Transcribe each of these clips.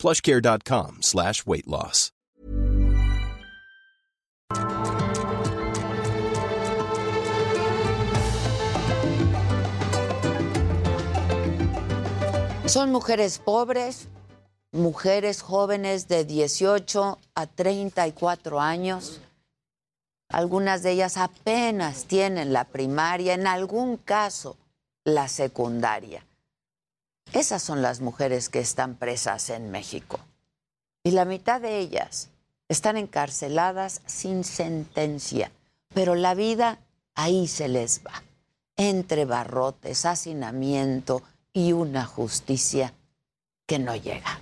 plushcare.com slash weight loss. Son mujeres pobres, mujeres jóvenes de 18 a 34 años. Algunas de ellas apenas tienen la primaria, en algún caso la secundaria. Esas son las mujeres que están presas en México. Y la mitad de ellas están encarceladas sin sentencia, pero la vida ahí se les va, entre barrotes, hacinamiento y una justicia que no llega.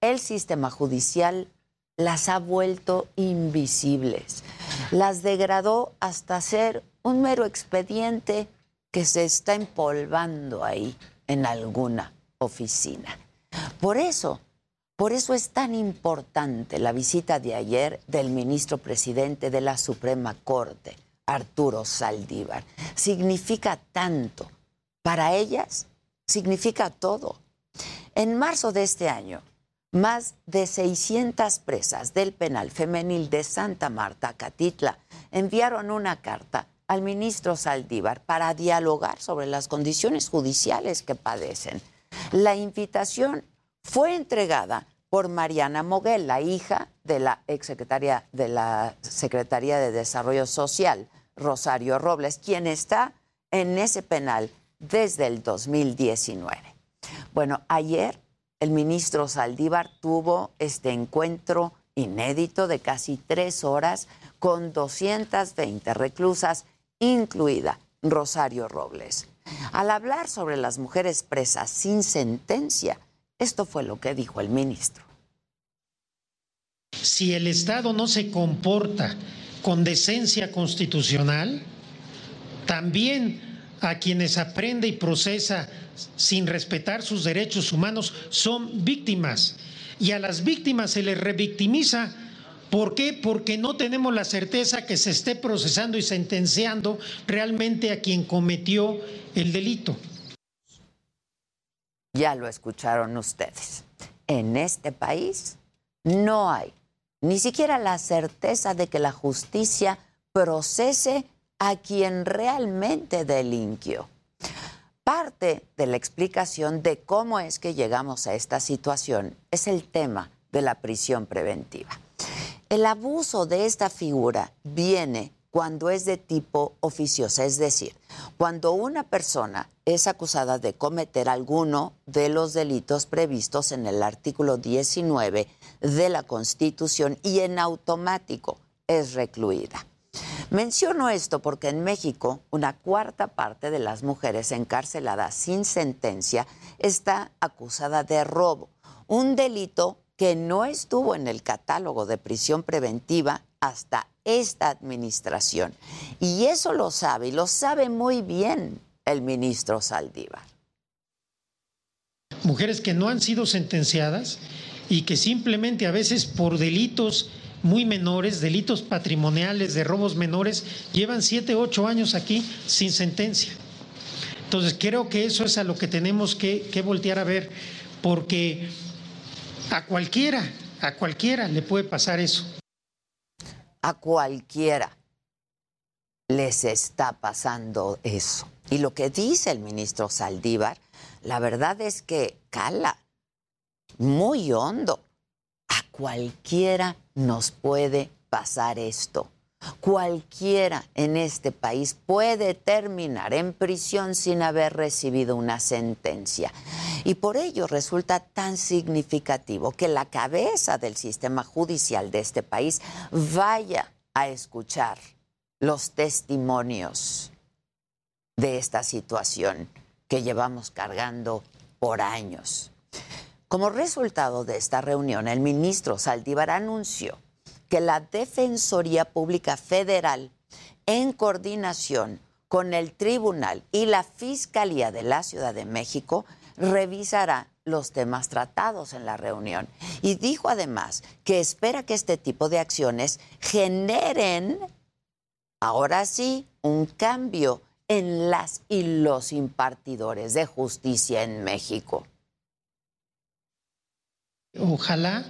El sistema judicial las ha vuelto invisibles, las degradó hasta ser un mero expediente que se está empolvando ahí en alguna oficina. Por eso, por eso es tan importante la visita de ayer del ministro presidente de la Suprema Corte, Arturo Saldívar. Significa tanto. Para ellas, significa todo. En marzo de este año, más de 600 presas del penal femenil de Santa Marta, Catitla, enviaron una carta al ministro Saldívar para dialogar sobre las condiciones judiciales que padecen. La invitación fue entregada por Mariana Moguel, la hija de la exsecretaria de la Secretaría de Desarrollo Social, Rosario Robles, quien está en ese penal desde el 2019. Bueno, ayer el ministro Saldívar tuvo este encuentro inédito de casi tres horas con 220 reclusas incluida Rosario Robles. Al hablar sobre las mujeres presas sin sentencia, esto fue lo que dijo el ministro. Si el Estado no se comporta con decencia constitucional, también a quienes aprende y procesa sin respetar sus derechos humanos son víctimas. Y a las víctimas se les revictimiza ¿Por qué? Porque no tenemos la certeza que se esté procesando y sentenciando realmente a quien cometió el delito. Ya lo escucharon ustedes. En este país no hay ni siquiera la certeza de que la justicia procese a quien realmente delinquió. Parte de la explicación de cómo es que llegamos a esta situación es el tema de la prisión preventiva. El abuso de esta figura viene cuando es de tipo oficiosa, es decir, cuando una persona es acusada de cometer alguno de los delitos previstos en el artículo 19 de la Constitución y en automático es recluida. Menciono esto porque en México una cuarta parte de las mujeres encarceladas sin sentencia está acusada de robo, un delito que no estuvo en el catálogo de prisión preventiva hasta esta administración. Y eso lo sabe, y lo sabe muy bien el ministro Saldívar. Mujeres que no han sido sentenciadas y que simplemente a veces por delitos muy menores, delitos patrimoniales, de robos menores, llevan siete, ocho años aquí sin sentencia. Entonces creo que eso es a lo que tenemos que, que voltear a ver, porque a cualquiera, a cualquiera le puede pasar eso. A cualquiera les está pasando eso. Y lo que dice el ministro Saldívar, la verdad es que cala muy hondo. A cualquiera nos puede pasar esto. Cualquiera en este país puede terminar en prisión sin haber recibido una sentencia. Y por ello resulta tan significativo que la cabeza del sistema judicial de este país vaya a escuchar los testimonios de esta situación que llevamos cargando por años. Como resultado de esta reunión, el ministro Saldívar anunció que la Defensoría Pública Federal, en coordinación con el Tribunal y la Fiscalía de la Ciudad de México, revisará los temas tratados en la reunión. Y dijo además que espera que este tipo de acciones generen, ahora sí, un cambio en las y los impartidores de justicia en México. Ojalá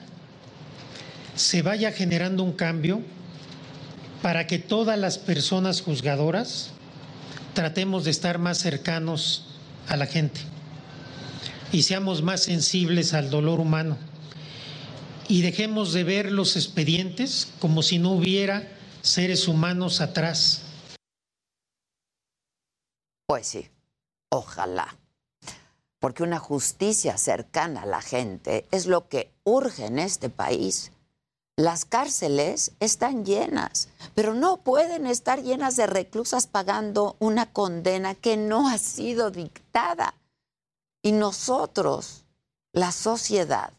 se vaya generando un cambio para que todas las personas juzgadoras tratemos de estar más cercanos a la gente y seamos más sensibles al dolor humano y dejemos de ver los expedientes como si no hubiera seres humanos atrás. Pues sí, ojalá. Porque una justicia cercana a la gente es lo que urge en este país. Las cárceles están llenas, pero no pueden estar llenas de reclusas pagando una condena que no ha sido dictada. Y nosotros, la sociedad,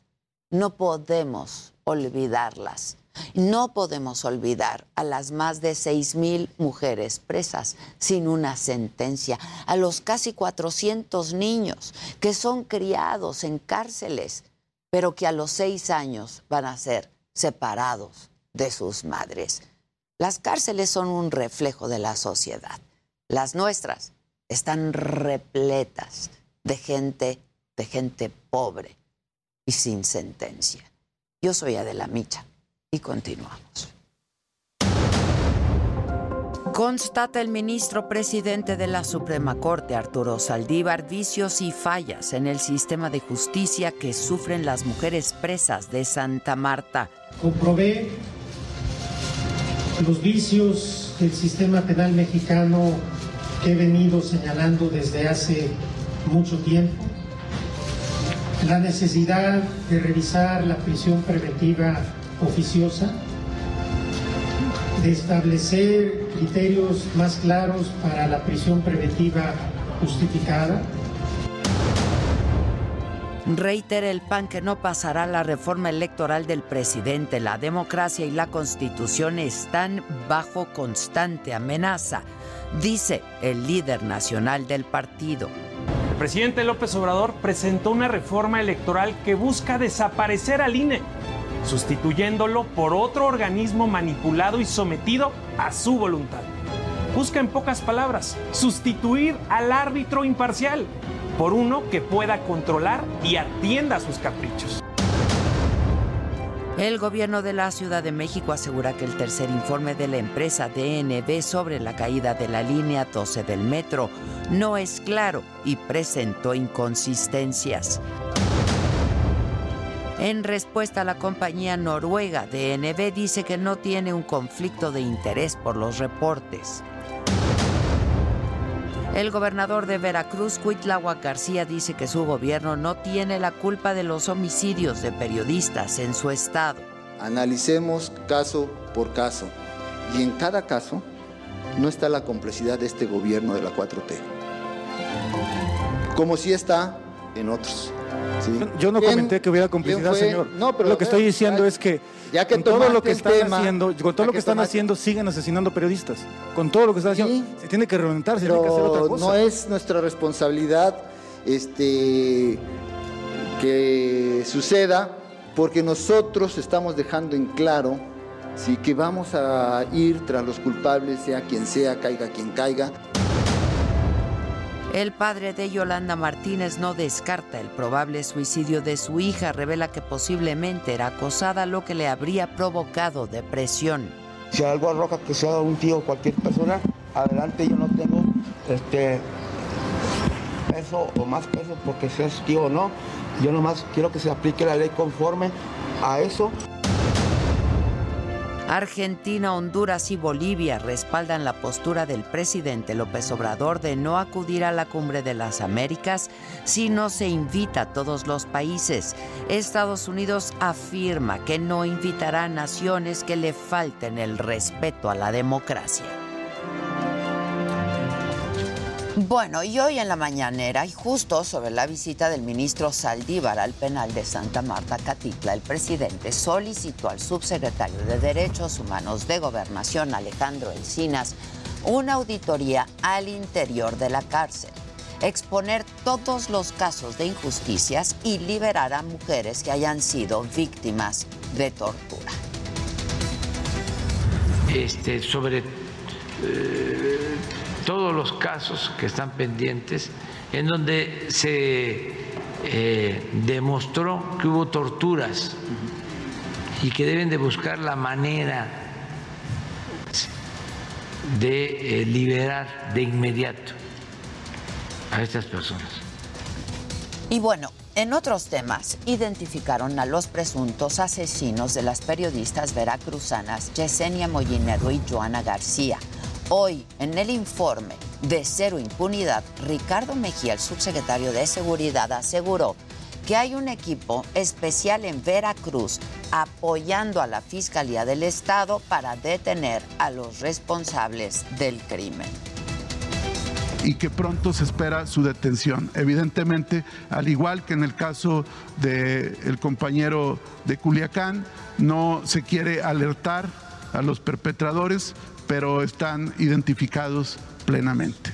no podemos olvidarlas. No podemos olvidar a las más de seis mil mujeres presas sin una sentencia, a los casi 400 niños que son criados en cárceles, pero que a los seis años van a ser separados de sus madres. Las cárceles son un reflejo de la sociedad. Las nuestras están repletas de gente, de gente pobre y sin sentencia. Yo soy Adela Micha y continuamos. Constata el ministro presidente de la Suprema Corte, Arturo Saldívar, vicios y fallas en el sistema de justicia que sufren las mujeres presas de Santa Marta. Comprobé los vicios del sistema penal mexicano que he venido señalando desde hace mucho tiempo. La necesidad de revisar la prisión preventiva oficiosa, de establecer criterios más claros para la prisión preventiva justificada. Reitera el PAN que no pasará la reforma electoral del presidente. La democracia y la constitución están bajo constante amenaza, dice el líder nacional del partido. El presidente López Obrador presentó una reforma electoral que busca desaparecer al INE sustituyéndolo por otro organismo manipulado y sometido a su voluntad. Busca en pocas palabras sustituir al árbitro imparcial por uno que pueda controlar y atienda sus caprichos. El gobierno de la Ciudad de México asegura que el tercer informe de la empresa DNB sobre la caída de la línea 12 del metro no es claro y presentó inconsistencias. En respuesta, la compañía noruega DNB dice que no tiene un conflicto de interés por los reportes. El gobernador de Veracruz, Cuitláhuac García, dice que su gobierno no tiene la culpa de los homicidios de periodistas en su estado. Analicemos caso por caso y en cada caso no está la complicidad de este gobierno de la 4T, como si está en otros. Yo no comenté que hubiera complicidad, señor. No, pero lo que estoy diciendo es que, ya que con todo lo que están haciendo, con todo lo que, están haciendo, siguen asesinando periodistas. Con todo lo que están haciendo, se tiene que reventar, se tiene que hacer otra cosa. No es nuestra responsabilidad este que suceda, porque nosotros estamos dejando en claro sí, que vamos a ir tras los culpables, sea quien sea, caiga quien caiga. El padre de Yolanda Martínez no descarta el probable suicidio de su hija, revela que posiblemente era acosada, lo que le habría provocado depresión. Si algo arroja que sea un tío o cualquier persona, adelante yo no tengo este peso o más peso porque seas tío o no. Yo nomás quiero que se aplique la ley conforme a eso. Argentina, Honduras y Bolivia respaldan la postura del presidente López Obrador de no acudir a la cumbre de las Américas si no se invita a todos los países. Estados Unidos afirma que no invitará a naciones que le falten el respeto a la democracia. Bueno, y hoy en la mañanera, y justo sobre la visita del ministro Saldívar al penal de Santa Marta, Catitla, el presidente solicitó al subsecretario de Derechos Humanos de Gobernación, Alejandro Encinas, una auditoría al interior de la cárcel, exponer todos los casos de injusticias y liberar a mujeres que hayan sido víctimas de tortura. Este, sobre eh, todos los casos que están pendientes en donde se eh, demostró que hubo torturas y que deben de buscar la manera de eh, liberar de inmediato a estas personas. Y bueno, en otros temas, identificaron a los presuntos asesinos de las periodistas veracruzanas Yesenia Mollinero y Joana García. Hoy, en el informe de Cero Impunidad, Ricardo Mejía, el subsecretario de Seguridad, aseguró que hay un equipo especial en Veracruz apoyando a la Fiscalía del Estado para detener a los responsables del crimen y que pronto se espera su detención. Evidentemente, al igual que en el caso del compañero de Culiacán, no se quiere alertar a los perpetradores pero están identificados plenamente.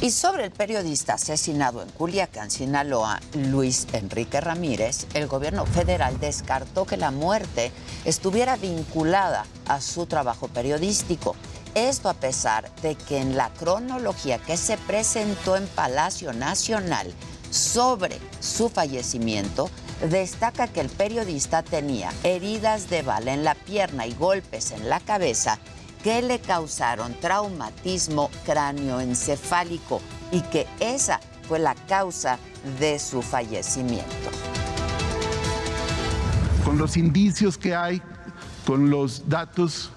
Y sobre el periodista asesinado en Culiacán, Sinaloa, Luis Enrique Ramírez, el gobierno federal descartó que la muerte estuviera vinculada a su trabajo periodístico. Esto a pesar de que en la cronología que se presentó en Palacio Nacional sobre su fallecimiento, destaca que el periodista tenía heridas de bala en la pierna y golpes en la cabeza que le causaron traumatismo cráneoencefálico y que esa fue la causa de su fallecimiento. Con los indicios que hay, con los datos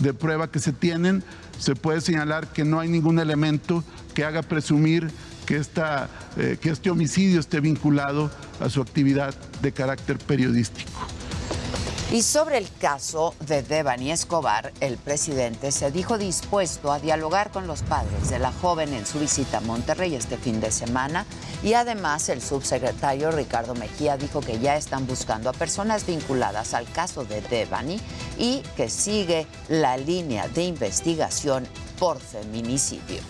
de prueba que se tienen, se puede señalar que no hay ningún elemento que haga presumir que, esta, eh, que este homicidio esté vinculado a su actividad de carácter periodístico. Y sobre el caso de Devani Escobar, el presidente se dijo dispuesto a dialogar con los padres de la joven en su visita a Monterrey este fin de semana y además el subsecretario Ricardo Mejía dijo que ya están buscando a personas vinculadas al caso de Devani y que sigue la línea de investigación por feminicidio.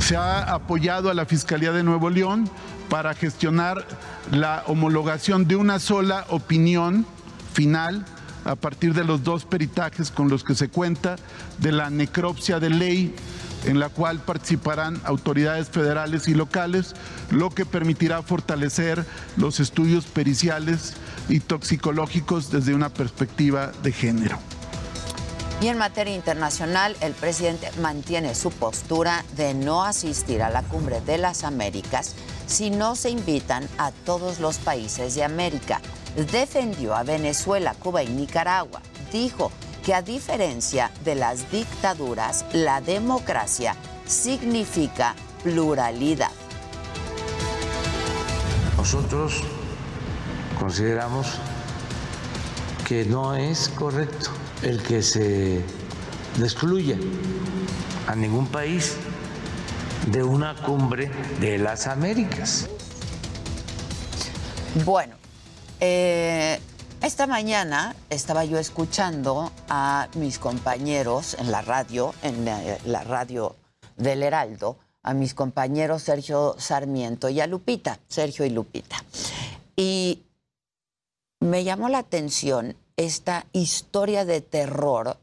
Se ha apoyado a la Fiscalía de Nuevo León para gestionar la homologación de una sola opinión final a partir de los dos peritajes con los que se cuenta de la necropsia de ley en la cual participarán autoridades federales y locales, lo que permitirá fortalecer los estudios periciales y toxicológicos desde una perspectiva de género. Y en materia internacional, el presidente mantiene su postura de no asistir a la cumbre de las Américas si no se invitan a todos los países de América. Defendió a Venezuela, Cuba y Nicaragua. Dijo que a diferencia de las dictaduras, la democracia significa pluralidad. Nosotros consideramos que no es correcto el que se excluya a ningún país de una cumbre de las Américas. Bueno, eh, esta mañana estaba yo escuchando a mis compañeros en la radio, en la, radio del Heraldo, a mis compañeros Sergio Sarmiento y a Lupita, Sergio y Lupita. Y me llamó la atención esta historia de terror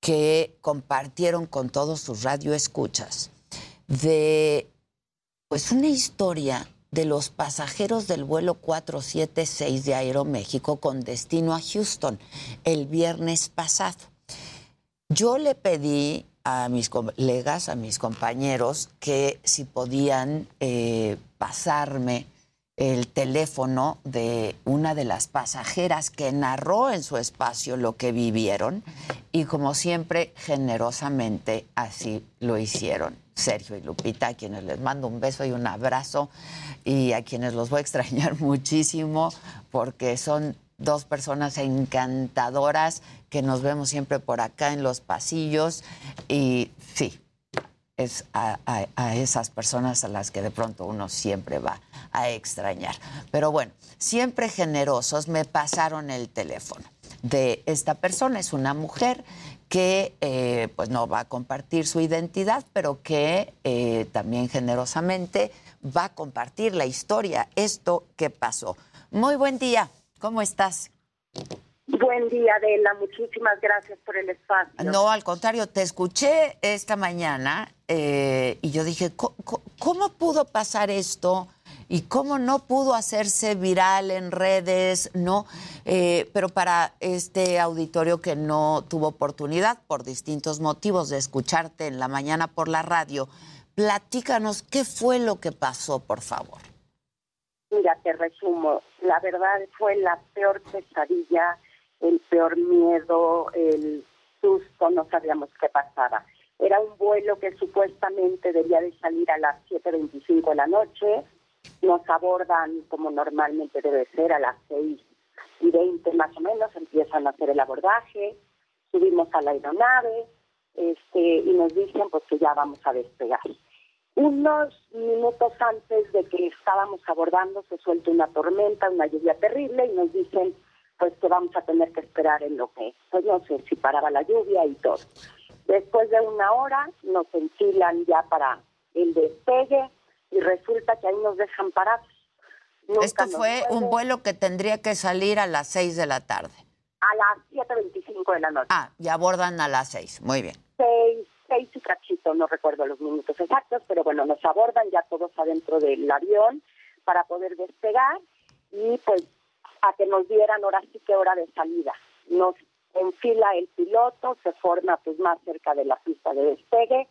que compartieron con todos sus radioescuchas de pues una historia de los pasajeros del vuelo 476 de Aeroméxico con destino a Houston el viernes pasado. Yo le pedí a mis colegas, a mis compañeros, que si podían eh, pasarme el teléfono de una de las pasajeras que narró en su espacio lo que vivieron y como siempre generosamente así lo hicieron. Sergio y Lupita, a quienes les mando un beso y un abrazo y a quienes los voy a extrañar muchísimo porque son dos personas encantadoras que nos vemos siempre por acá en los pasillos y sí, es a, esas personas a las que de pronto uno siempre va a extrañar. Pero bueno, siempre generosos me pasaron el teléfono de esta persona. Es una mujer que eh, pues no va a compartir su identidad, pero que eh, también generosamente va a compartir la historia, esto que pasó. Muy buen día, ¿cómo estás? Buen día, Adela. Muchísimas gracias por el espacio. No, al contrario, te escuché esta mañana eh, y yo dije, ¿cómo, pudo pasar esto? ¿Y cómo no pudo hacerse viral en redes? No, eh, pero para este auditorio que no tuvo oportunidad por distintos motivos de escucharte en la mañana por la radio, platícanos qué fue lo que pasó, por favor. Mira, te resumo. La verdad fue la peor pesadilla el peor miedo, el susto, no sabíamos qué pasaba. Era un vuelo que supuestamente debía de salir a las 7.25 de la noche. Nos abordan como normalmente debe ser a las 6 y 20 más o menos, empiezan a hacer el abordaje, subimos a la aeronave este, y nos dicen pues que ya vamos a despegar. Unos minutos antes de que estábamos abordando se suelta una tormenta, una lluvia terrible y nos dicen pues que vamos a tener que esperar en lo que, pues no sé si paraba la lluvia y todo. Después de una hora nos enfilan ya para el despegue y resulta que ahí nos dejan parados. Esto fue un vuelo que tendría que salir a las 6 de la tarde. A las 7.25 de la noche. Ah, y abordan a las 6, muy bien. 6, 6 y cachito, no recuerdo los minutos exactos, pero bueno, nos abordan ya todos adentro del avión para poder despegar y pues a que nos dieran ahora sí que hora de salida. Nos enfila el piloto, se forma pues más cerca de la pista de despegue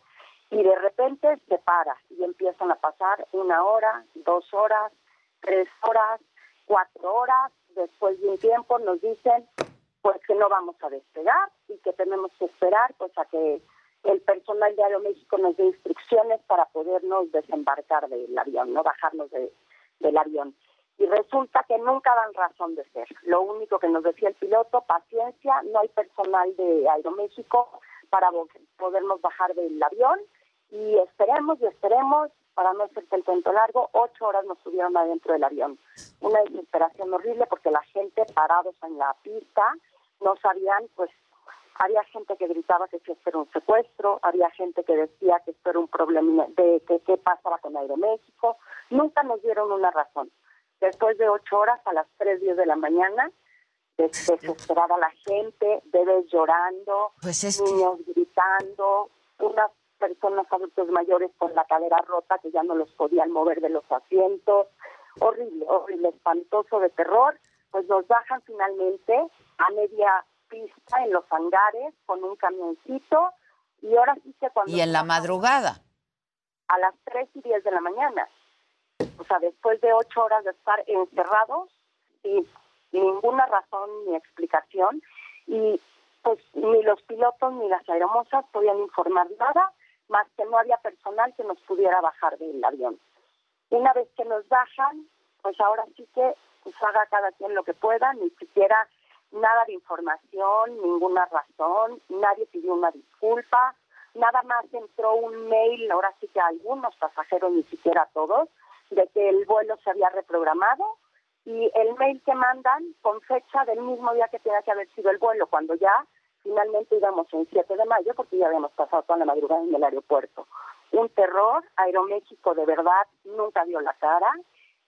y de repente se para y empiezan a pasar una hora, dos horas, tres horas, cuatro horas. Después de un tiempo nos dicen pues que no vamos a despegar y que tenemos que esperar pues a que el personal de Aeroméxico nos dé instrucciones para podernos desembarcar del avión, no bajarnos del avión y resulta que nunca dan razón de ser. Lo único que nos decía el piloto, paciencia, no hay personal de Aeroméxico para podernos bajar del avión y esperemos y esperemos, para no hacerte el cuento largo, ocho horas nos subieron adentro del avión. Una desesperación horrible porque la gente parados en la pista no sabían, pues había gente que gritaba que esto era un secuestro, había gente que decía que esto era un problema de que qué pasaba con Aeroméxico, nunca nos dieron una razón después de ocho horas a las tres diez de la mañana, desesperada la gente, bebés llorando, pues niños gritando, unas personas adultos mayores con la cadera rota que ya no los podían mover de los asientos, horrible, horrible, espantoso de terror, pues nos bajan finalmente a media pista en los hangares con un camioncito y ahora sí que cuando... Y en la madrugada. A las tres y diez de la mañana. O sea, después de ocho horas de estar encerrados sin ninguna razón ni explicación, y pues ni los pilotos ni las aeromosas podían informar nada, más que no había personal que nos pudiera bajar del avión. Una vez que nos bajan, pues ahora sí que pues haga cada quien lo que pueda, ni siquiera nada de información, ninguna razón, nadie pidió una disculpa, nada más entró un mail, ahora sí que algunos pasajeros, ni siquiera todos, de que el vuelo se había reprogramado y el mail que mandan con fecha del mismo día que tenía que haber sido el vuelo, cuando ya finalmente íbamos en 7 de mayo porque ya habíamos pasado toda la madrugada en el aeropuerto. Un terror, Aeroméxico de verdad nunca dio la cara,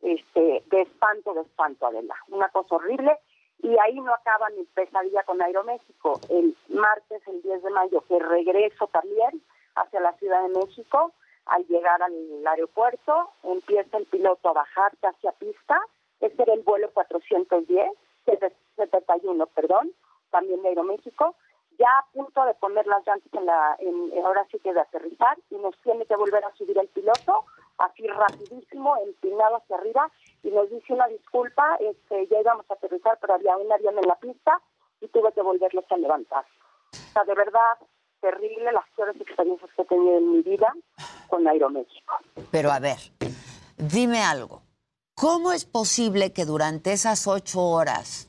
este, de espanto, de espanto, Adela. Una cosa horrible. Y ahí no acaba mi pesadilla con Aeroméxico. El martes, el 10 de mayo, que regreso también hacia la Ciudad de México, al llegar al aeropuerto, empieza el piloto a bajarse hacia pista. Ese era el vuelo 410, 71, perdón, también de Aeroméxico. Ya a punto de poner las llantas en la, en, ahora sí que de aterrizar, y nos tiene que volver a subir el piloto, así rapidísimo, empinado hacia arriba, y nos dice una disculpa, este, ya íbamos a aterrizar, pero había un avión en la pista, y tuve que volverlos a levantar. O sea, de verdad, terrible las peores experiencias que he tenido en mi vida con Aeroméxico. Pero a ver, dime algo. ¿Cómo es posible que durante esas ocho horas,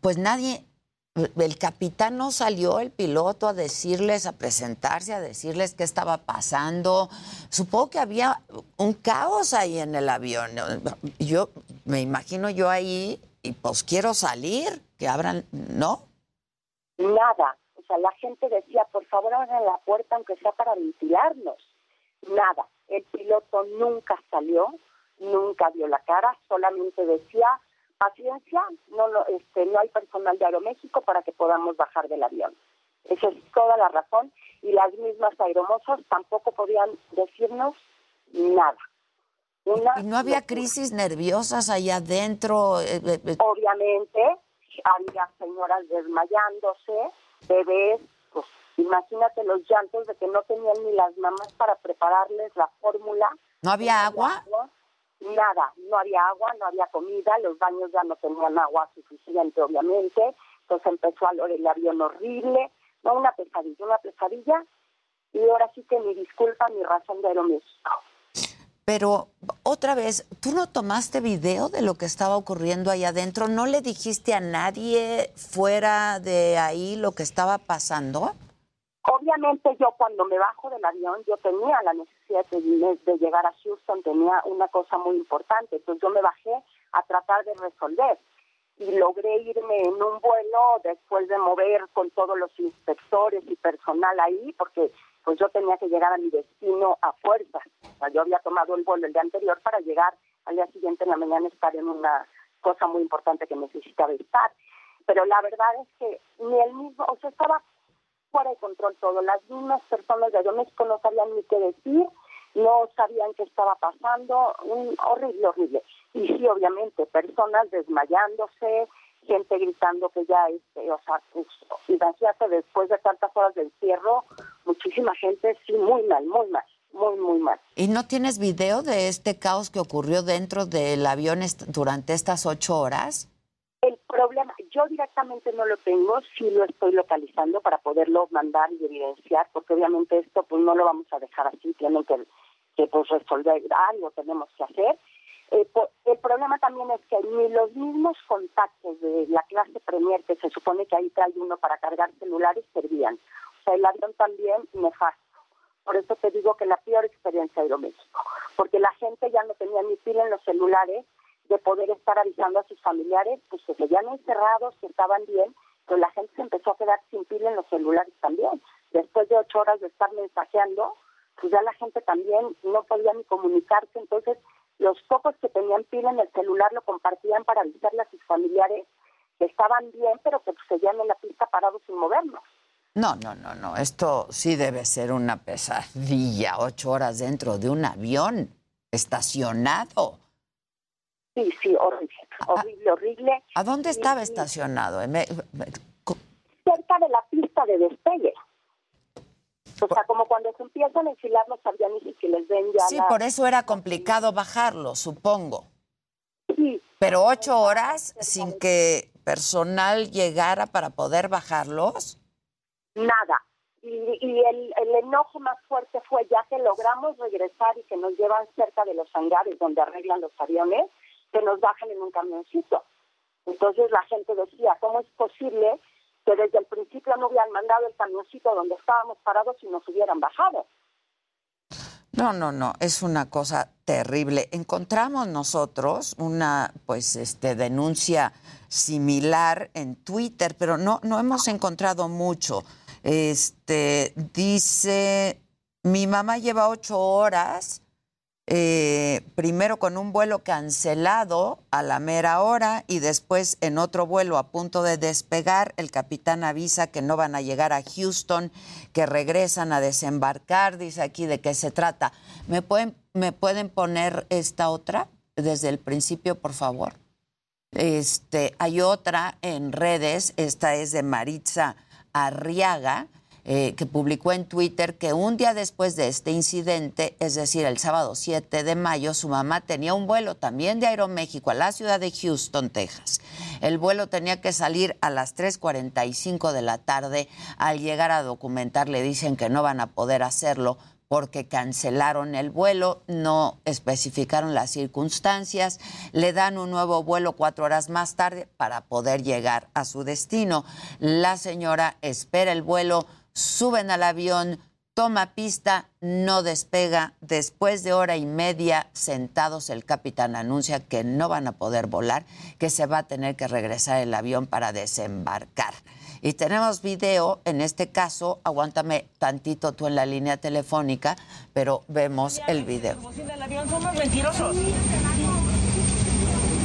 pues nadie, el capitán no salió, el piloto, a decirles, a presentarse, a decirles qué estaba pasando. Supongo que había un caos ahí en el avión. Yo me imagino yo ahí y pues quiero salir, que abran, ¿no? Nada. O sea, la gente decía, por favor abran la puerta aunque sea para ventilarnos. Nada. El piloto nunca salió, nunca dio la cara, solamente decía, paciencia, no, no, este, no hay personal de Aeroméxico para que podamos bajar del avión. Esa es toda la razón. Y las mismas aeromosas tampoco podían decirnos nada. ¿Y no había crisis nerviosas allá adentro? Eh, eh, eh. Obviamente, había señoras desmayándose, bebés, pues imagínate los llantos de que no tenían ni las mamás para prepararles la fórmula. ¿No había agua? Nada, no había agua, no había comida, los baños ya no tenían agua suficiente, obviamente, entonces empezó a oler el avión horrible, no, una pesadilla, una pesadilla, y ahora sí que mi disculpa, mi razón de Aeroméxico. Pero otra vez, ¿tú no tomaste video de lo que estaba ocurriendo ahí adentro? ¿No le dijiste a nadie fuera de ahí lo que estaba pasando? Obviamente yo cuando me bajo del avión, yo tenía la necesidad de, llegar a Houston, tenía una cosa muy importante, entonces yo me bajé a tratar de resolver y logré irme en un vuelo después de mover con todos los inspectores y personal ahí, porque pues yo tenía que llegar a mi destino a fuerza. O sea, yo había tomado el vuelo el día anterior para llegar al día siguiente en la mañana estar en una cosa muy importante que necesitaba estar. Pero la verdad es que ni el mismo, o sea, estaba fuera de control todo. Las mismas personas de México no sabían ni qué decir, no sabían qué estaba pasando, un horrible, horrible. Y sí, obviamente, personas desmayándose, gente gritando que ya, este, o sea, pues, después de tantas horas de encierro, muchísima gente, sí, muy mal, muy mal, muy, muy mal. ¿Y no tienes video de este caos que ocurrió dentro del avión durante estas ocho horas? El problema, yo directamente no lo tengo, sí lo estoy localizando para poderlo mandar y evidenciar, porque obviamente esto pues no lo vamos a dejar así, tienen que, pues resolver algo, tenemos que hacer. Eh, el problema también es que ni los mismos contactos de la clase Premier, que se supone que ahí trae uno para cargar celulares, servían. O sea, el avión también nefasto. Por eso te digo que la peor experiencia Aeroméxico, porque la gente ya no tenía ni pila en los celulares, de poder estar avisando a sus familiares, pues que se habían encerrados, que estaban bien, pero la gente se empezó a quedar sin pila en los celulares también. Después de ocho horas de estar mensajeando, pues ya la gente también no podía ni comunicarse, entonces los pocos que tenían pila en el celular lo compartían para avisarle a sus familiares que estaban bien, pero que pues, seguían en la pista parados sin movernos. No, no, no, no. Esto sí debe ser una pesadilla. Ocho horas dentro de un avión estacionado. Sí, sí, horrible, horrible, horrible. ¿A dónde estaba estacionado? Cerca de la pista de despegue. O sea, como cuando se empiezan a enfilar los aviones y que les den ya. Sí, por eso era complicado bajarlo, supongo. Sí. Pero ocho horas sin que personal llegara para poder bajarlos. Nada. Y, y el, el, enojo más fuerte fue ya que logramos regresar y que nos llevan cerca de los hangares donde arreglan los aviones que nos bajen en un camioncito. Entonces la gente decía, ¿cómo es posible que desde el principio no hubieran mandado el camioncito donde estábamos parados y nos hubieran bajado? No, no, no, es una cosa terrible. Encontramos nosotros una pues este denuncia similar en Twitter, pero no no hemos encontrado mucho. Este dice mi mamá lleva ocho horas eh, primero con un vuelo cancelado a la mera hora y después en otro vuelo a punto de despegar, el capitán avisa que no van a llegar a Houston, que regresan a desembarcar, dice aquí de qué se trata. ¿Me pueden, me pueden poner esta otra desde el principio, por favor? Este, hay otra en redes, esta es de Maritza Arriaga eh, que publicó en Twitter que un día después de este incidente, es decir, el sábado 7 de mayo, su mamá tenía un vuelo también de Aeroméxico a la ciudad de Houston, Texas. El vuelo tenía que salir a las 3.45 de la tarde. Al llegar a documentar le dicen que no van a poder hacerlo porque cancelaron el vuelo, no especificaron las circunstancias, le dan un nuevo vuelo cuatro horas más tarde para poder llegar a su destino. La señora espera el vuelo, suben al avión, toma pista, no despega. Después de hora y media sentados, el capitán anuncia que no van a poder volar, que se va a tener que regresar el avión para desembarcar. Y tenemos video, en este caso, aguántame tantito tú en la línea telefónica, pero vemos el video. Somos mentirosos.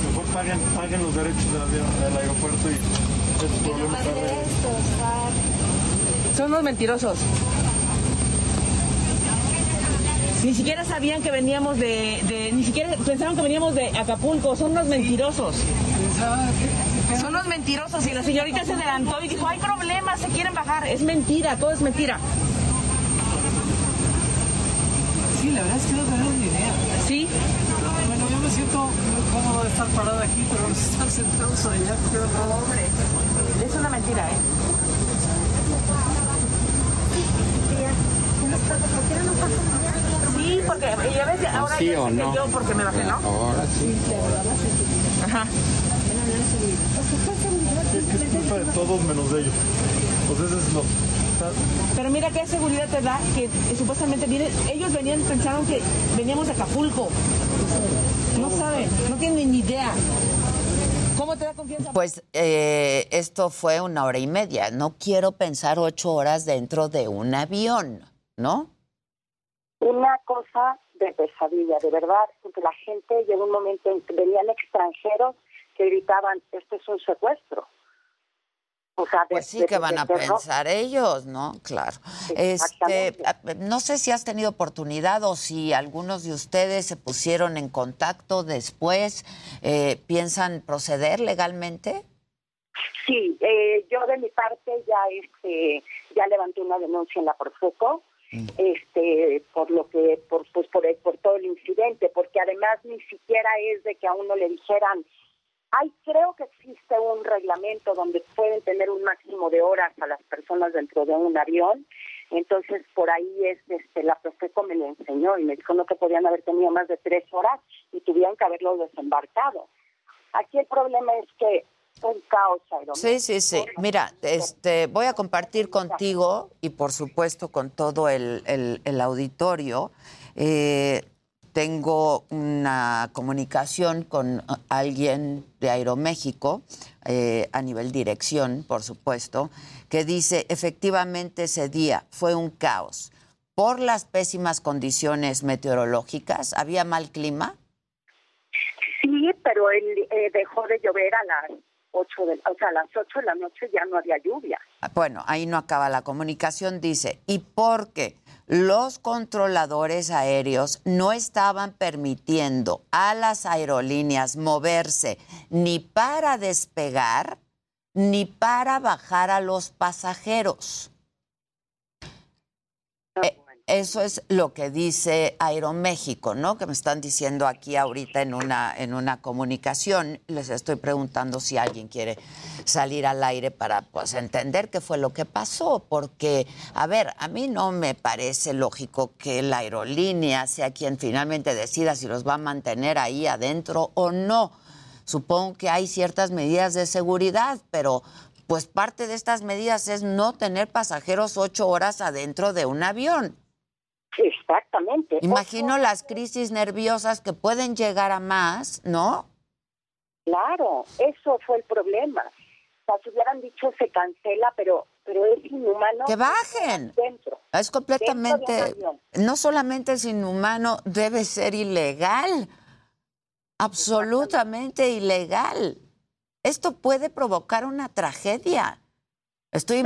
Mejor paguen, paguen los derechos del, avión, del aeropuerto y estos problemas Somos mentirosos. Ni siquiera sabían que veníamos de, de, Ni siquiera pensaban que veníamos de Acapulco. Son unos mentirosos. Son los mentirosos y la señorita se adelantó y dijo, hay problemas, se quieren bajar. Es mentira, todo es mentira. Sí, la verdad es que no tenemos ni idea. ¿Sí? Bueno, yo me siento muy cómodo de estar parado aquí, pero están sentados allá. Hombre, es una mentira, ¿eh? Sí, porque ya ves, ahora sí o no. yo porque me bajé, ¿no? Ahora sí. Ajá. Es culpa de todos menos de ellos. Pues eso es lo. Pero mira qué seguridad te da que, supuestamente vienen, ellos venían, pensaron que veníamos de Acapulco. No saben, no tienen ni idea. ¿Cómo te da confianza? Pues eh, esto fue una hora y media. No quiero pensar ocho horas dentro de un avión, ¿no? Una cosa de pesadilla, de verdad, porque la gente llegó un momento en que venían extranjeros que gritaban, esto es un secuestro. O sea, pues sí que van a pensar ellos, ¿no? Claro. Este, no sé si has tenido oportunidad o si algunos de ustedes se pusieron en contacto después, eh, piensan proceder legalmente. Sí, eh, yo de mi parte ya este ya levanté una denuncia en la Profeco. Este por lo que por pues por, por todo el incidente porque además ni siquiera es de que a uno le dijeran hay, creo que existe un reglamento donde pueden tener un máximo de horas a las personas dentro de un avión. Entonces, por ahí es, este, la Profeco me lo enseñó y me dijo no que podían haber tenido más de tres horas y tuvieran que haberlo desembarcado. Aquí el problema es que un caos, Sí, sí, sí. Mira, este, voy a compartir contigo y por supuesto con todo el, el, el auditorio eh, tengo una comunicación con alguien de Aeroméxico, eh, a nivel dirección, por supuesto, que dice, efectivamente ese día fue un caos por las pésimas condiciones meteorológicas. ¿Había mal clima? Sí, pero él eh, dejó de llover a las 8 de, o sea, a las 8 de la noche ya no había lluvia. Ah, bueno, ahí no acaba la comunicación, dice, ¿y por qué? los controladores aéreos no estaban permitiendo a las aerolíneas moverse ni para despegar ni para bajar a los pasajeros. Eso es lo que dice Aeroméxico, ¿no? Que me están diciendo aquí ahorita en una, en una comunicación. Les estoy preguntando si alguien quiere salir al aire para pues, entender qué fue lo que pasó. Porque, a ver, a mí no me parece lógico que la aerolínea sea quien finalmente decida si los va a mantener ahí adentro o no. Supongo que hay ciertas medidas de seguridad, pero pues parte de estas medidas es no tener pasajeros ocho horas adentro de un avión. Exactamente. Imagino las crisis nerviosas que pueden llegar a más, ¿no? Claro, eso fue el problema. O sea, si hubieran dicho se cancela, pero pero es inhumano. Que bajen. Dentro. Es completamente. No solamente es inhumano, debe ser ilegal. Absolutamente ilegal. Esto puede provocar una tragedia. Estoy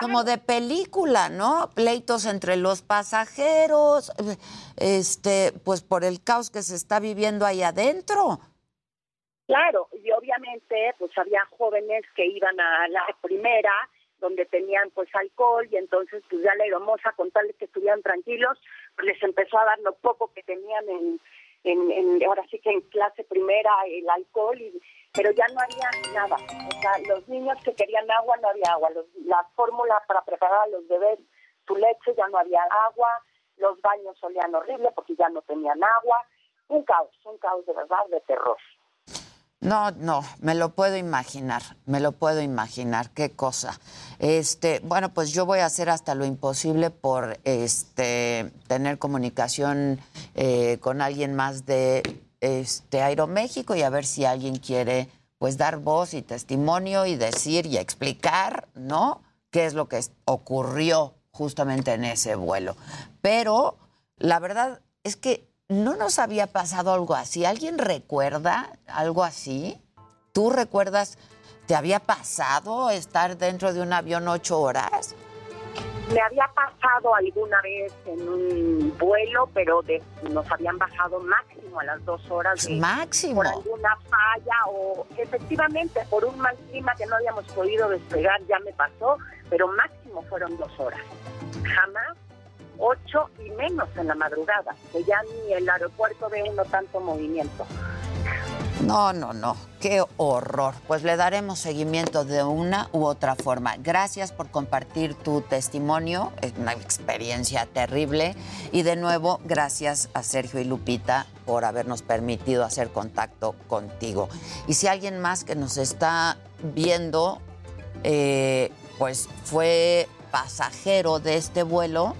como de película, ¿no? Pleitos entre los pasajeros, este, pues por el caos que se está viviendo ahí adentro. Claro, y obviamente pues había jóvenes que iban a la primera donde tenían pues alcohol y entonces pues ya la hermosa con tal de que estuvieran tranquilos, pues les empezó a dar lo poco que tenían en, en, en ahora sí que en clase primera el alcohol y pero ya no había nada. O sea, los niños que querían agua no había agua. Los, la fórmula para preparar a los bebés su leche ya no había agua. los baños olían horrible porque ya no tenían agua, un caos, un caos de verdad de terror. No, no, me lo puedo imaginar, me lo puedo imaginar, qué cosa. Este, bueno, pues yo voy a hacer hasta lo imposible por este tener comunicación eh, con alguien más de este Aeroméxico y a ver si alguien quiere pues dar voz y testimonio y decir y explicar, ¿no? qué es lo que ocurrió justamente en ese vuelo. Pero la verdad es que no nos había pasado algo así. ¿Alguien recuerda algo así? ¿Tú recuerdas, te había pasado estar dentro de un avión ocho horas? Me había pasado alguna vez en un vuelo, pero nos habían bajado máximo a las dos horas. máximo. Por alguna falla o efectivamente por un mal clima que no habíamos podido despegar, ya me pasó, pero máximo fueron dos horas. Jamás ocho y menos en la madrugada, que ya ni el aeropuerto ve uno tanto movimiento. No, no, no, qué horror. Pues le daremos seguimiento de una u otra forma. Gracias por compartir tu testimonio, es una experiencia terrible. Y de nuevo, gracias a Sergio y Lupita por habernos permitido hacer contacto contigo. Y si alguien más que nos está viendo, eh, pues fue pasajero de este vuelo,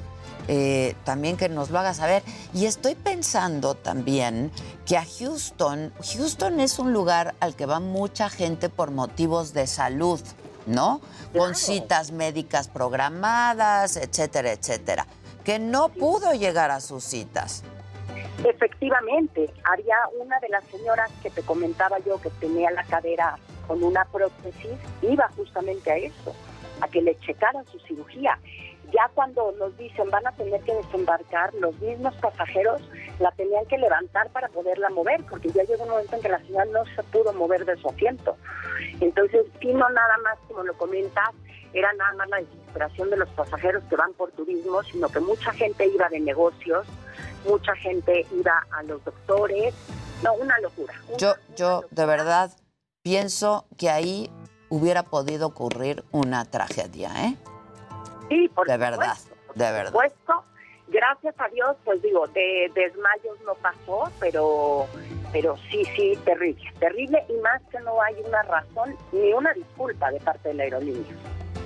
eh, también que nos lo haga saber. Y estoy pensando también que a Houston, Houston es un lugar al que va mucha gente por motivos de salud, ¿no? Con citas médicas programadas, etcétera, etcétera, que no pudo llegar a sus citas. Efectivamente, había una de las señoras que te comentaba yo que tenía la cadera con una prótesis, iba justamente a eso, a que le checaran su cirugía ya cuando nos dicen van a tener que desembarcar, los mismos pasajeros la tenían que levantar para poderla mover, porque ya llegó un momento en que la señora no se pudo mover de su asiento. Entonces, si no nada más, como lo comentas, era nada más la desesperación de los pasajeros que van por turismo, sino que mucha gente iba de negocios, mucha gente iba a los doctores, no, una locura. yo, yo de verdad pienso que ahí hubiera podido ocurrir una tragedia, ¿eh? Sí, por de verdad, de verdad. Supuesto. Gracias a Dios, pues digo, de desmayos no pasó, pero pero sí, sí, terrible, terrible y más que no hay una razón ni una disculpa de parte de la aerolínea.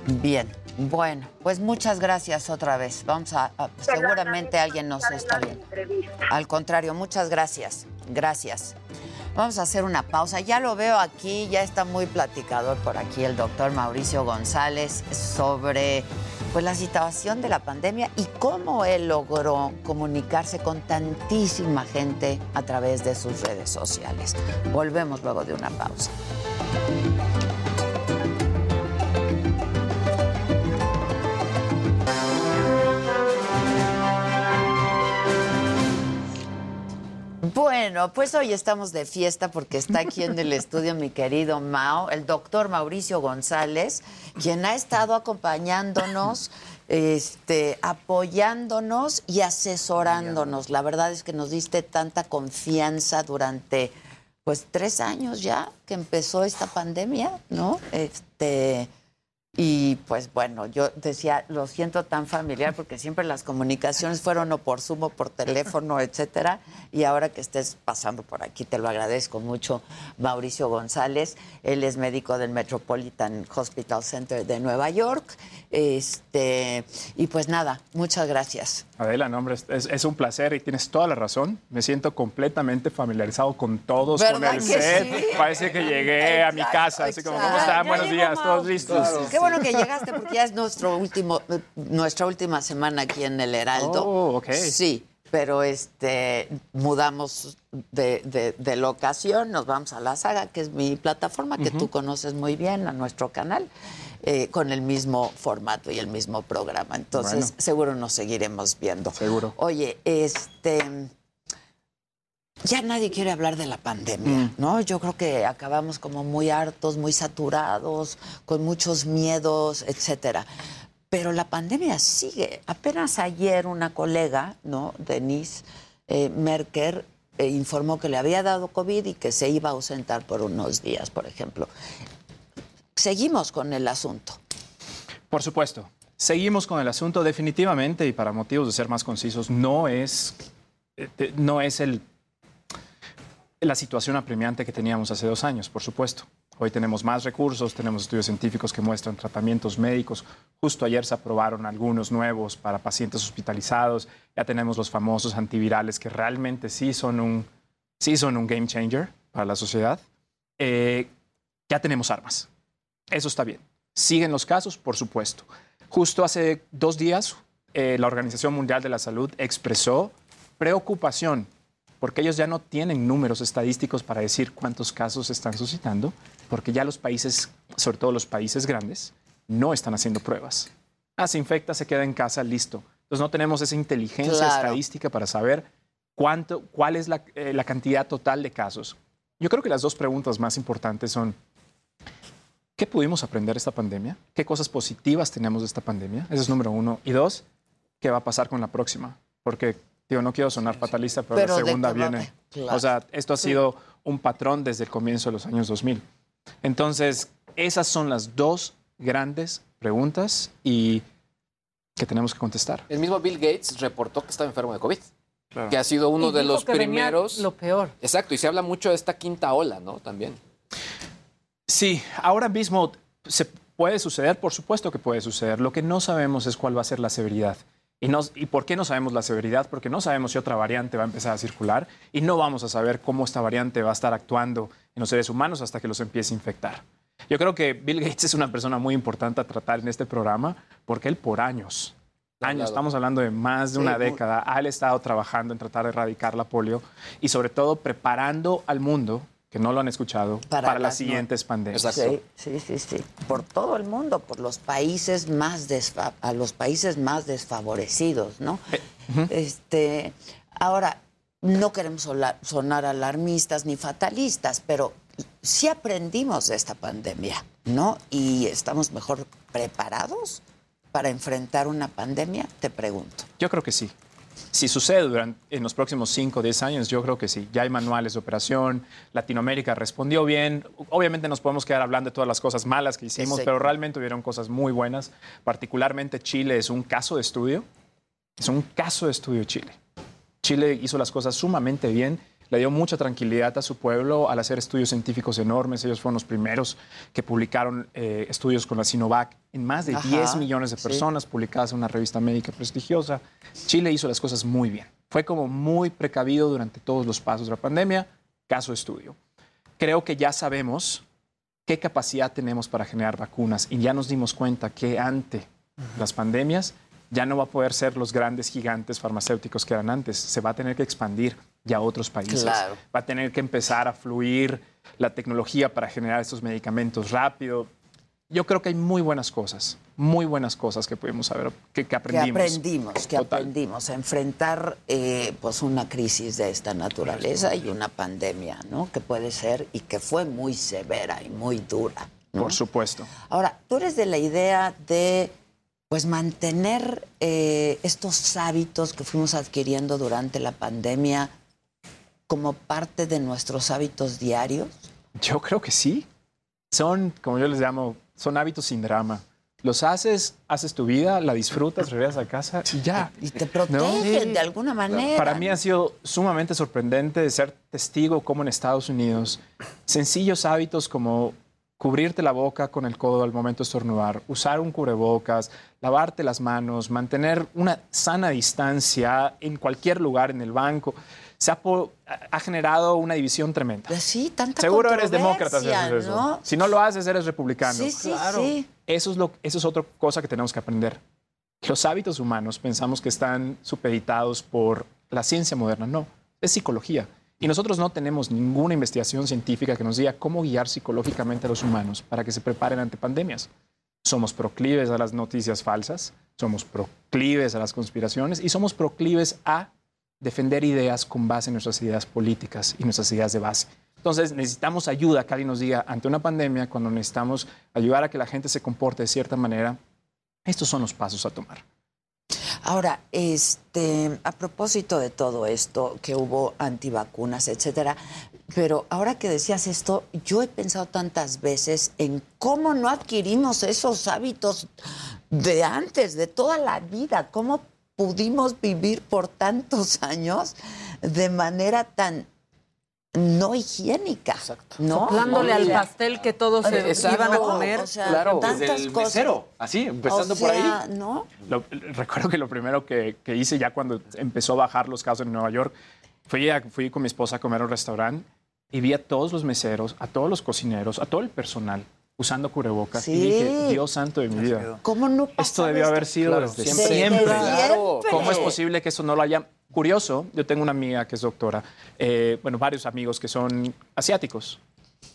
Bien, bueno, pues muchas gracias otra vez. Vamos a, seguramente alguien nos está viendo. Al contrario, muchas gracias, gracias. Vamos a hacer una pausa. Ya lo veo aquí, ya está muy platicador por aquí el doctor Mauricio González sobre pues la situación de la pandemia y cómo él logró comunicarse con tantísima gente a través de sus redes sociales. Volvemos luego de una pausa. Bueno, pues hoy estamos de fiesta porque está aquí en el estudio mi querido Mao, el doctor Mauricio González, quien ha estado acompañándonos, este, apoyándonos y asesorándonos. La verdad es que nos diste tanta confianza durante pues tres años ya que empezó esta pandemia, ¿no? Este y pues bueno, yo decía, lo siento tan familiar porque siempre las comunicaciones fueron o por Zoom o por teléfono, etcétera. Y ahora que estés pasando por aquí, te lo agradezco mucho, Mauricio González. Él es médico del Metropolitan Hospital Center de Nueva York. Este, y pues nada, muchas gracias. Adela, no, hombre, es, un placer y tienes toda la razón. Me siento completamente familiarizado con todos, con el set. Parece que llegué a mi casa, así como, ¿cómo están? Buenos días, todos listos bueno que llegaste porque ya es nuestro último, nuestra última semana aquí en el Heraldo. Oh, ok. Sí, pero este mudamos de, de, locación, nos vamos a la saga, que es mi plataforma que tú conoces muy bien, a nuestro canal. Eh, con el mismo formato y el mismo programa. Entonces, seguro nos seguiremos viendo. Seguro. Oye, este ya nadie quiere hablar de la pandemia, mm. ¿no? Yo creo que acabamos como muy hartos, muy saturados, con muchos miedos, etcétera. Pero la pandemia sigue. Apenas ayer una colega, ¿no? Denise eh, Merker, eh, informó que le había dado COVID y que se iba a ausentar por unos días, por ejemplo. Seguimos con el asunto. Por supuesto. Seguimos con el asunto definitivamente y para motivos de ser más concisos, no es, eh, no es el, la situación apremiante que teníamos hace dos años, por supuesto. Hoy tenemos más recursos, tenemos estudios científicos que muestran tratamientos médicos. Justo ayer se aprobaron algunos nuevos para pacientes hospitalizados. Ya tenemos los famosos antivirales que realmente sí son un, sí son un game changer para la sociedad. Eh, ya tenemos armas. Eso está bien. ¿Siguen los casos? Por supuesto. Justo hace dos días, eh, la Organización Mundial de la Salud expresó preocupación porque ellos ya no tienen números estadísticos para decir cuántos casos están suscitando, porque ya los países, sobre todo los países grandes, no están haciendo pruebas. Ah, se infecta, se queda en casa, listo. Entonces no tenemos esa inteligencia estadística para saber cuánto, cuál es la, eh, la cantidad total de casos. Yo creo que las dos preguntas más importantes son, ¿qué pudimos aprender de esta pandemia? ¿Qué cosas positivas tenemos de esta pandemia? Ese es número uno. Y dos, ¿qué va a pasar con la próxima? Porque Digo, no quiero sonar fatalista, pero, la segunda viene. O sea, esto ha sido un patrón desde el comienzo de los años 2000. Entonces, esas son las dos grandes preguntas y que tenemos que contestar. El mismo Bill Gates reportó que estaba enfermo de COVID. Que ha sido uno de los primeros. Lo peor. Exacto, y se habla mucho de esta quinta ola, ¿no? También. Sí, ahora mismo se puede suceder, por supuesto que puede suceder. Lo que no sabemos es cuál va a ser la severidad. ¿Y, por qué no sabemos la severidad? Porque no sabemos si otra variante va a empezar a circular y no vamos a saber cómo esta variante va a estar actuando en los seres humanos hasta que los empiece a infectar. Yo creo que Bill Gates es una persona muy importante a tratar en este programa porque él por años, años, estamos hablando de más de una década, ha estado trabajando en tratar de erradicar la polio y sobre todo preparando al mundo que no lo han escuchado para, las, siguientes pandemias. Sí, sí, sí, sí, por todo el mundo, por los países más a los países más desfavorecidos, ¿no? Eh, este, ahora no queremos sonar alarmistas ni fatalistas, pero sí aprendimos de esta pandemia, ¿no? Y estamos mejor preparados para enfrentar una pandemia, te pregunto. Yo creo que sí. Si sucede durante, en los próximos 5 o 10 años, yo creo que sí. Ya hay manuales de operación, Latinoamérica respondió bien. Obviamente nos podemos quedar hablando de todas las cosas malas que hicimos, pero realmente hubieron cosas muy buenas. Particularmente Chile es un caso de estudio. Es un caso de estudio Chile. Chile hizo las cosas sumamente bien le dio mucha tranquilidad a su pueblo al hacer estudios científicos enormes. Ellos fueron los primeros que publicaron eh, estudios con la Sinovac en más de 10 millones de personas, publicadas en una revista médica prestigiosa. Chile hizo las cosas muy bien. Fue como muy precavido durante todos los pasos de la pandemia. Caso estudio. Creo que ya sabemos qué capacidad tenemos para generar vacunas y ya nos dimos cuenta que ante las pandemias ya no va a poder ser los grandes gigantes farmacéuticos que eran antes, se va a tener que expandir ya a otros países. Va a tener que empezar a fluir la tecnología para generar estos medicamentos rápido. Yo creo que hay muy buenas cosas, muy buenas cosas que pudimos saber, que, aprendimos. Que aprendimos, que aprendimos a enfrentar eh, pues una crisis de esta naturaleza y una pandemia, ¿no? Que puede ser y que fue muy severa y muy dura. Por supuesto. Ahora, tú eres de la idea de pues mantener eh, estos hábitos que fuimos adquiriendo durante la pandemia como parte de nuestros hábitos diarios? Yo creo que sí. Son, como yo les llamo, son hábitos sin drama. Los haces, haces tu vida, la disfrutas, regresas a casa y ya. Y te protegen de alguna manera. Para mí ha sido sumamente sorprendente ser testigo como en Estados Unidos, sencillos hábitos como cubrirte la boca con el codo al momento de estornudar, usar un cubrebocas, lavarte las manos, mantener una sana distancia en cualquier lugar, en el banco, se ha, generado una división tremenda. Pues sí, tanta Seguro eres demócrata si haces eso. Si no lo haces, eres republicano. Sí, sí, claro. sí. Eso es, lo, eso es otra cosa que tenemos que aprender. Los hábitos humanos pensamos que están supeditados por la ciencia moderna. No, es psicología. Y nosotros no tenemos ninguna investigación científica que nos diga cómo guiar psicológicamente a los humanos para que se preparen ante pandemias. Somos proclives a las noticias falsas, somos proclives a las conspiraciones y somos proclives a defender ideas con base en nuestras ideas políticas y nuestras ideas de base. Entonces necesitamos ayuda, que alguien nos diga, ante una pandemia, cuando necesitamos ayudar a que la gente se comporte de cierta manera, estos son los pasos a tomar. Ahora, este, a propósito de todo esto, que hubo antivacunas, etcétera, Pero ahora que decías esto, yo he pensado tantas veces en cómo no adquirimos esos hábitos de antes, de toda la vida, cómo pudimos vivir por tantos años de manera tan no higiénica, Exacto. ¿no? Soplándole al pastel que todos iban a comer. O sea, claro, tantas desde el mesero, así, empezando por ahí. ¿no? recuerdo que lo primero que, hice ya cuando empezó a bajar los casos en Nueva York, fui, fui con mi esposa a comer a un restaurante y vi a todos los meseros, a todos los cocineros, a todo el personal usando cubrebocas y dije, Dios santo de mi vida. ¿Cómo no Esto debió haber sido desde siempre. ¿Cómo es posible que eso no lo haya curioso, yo tengo una amiga que es doctora, eh, bueno, varios amigos que son asiáticos.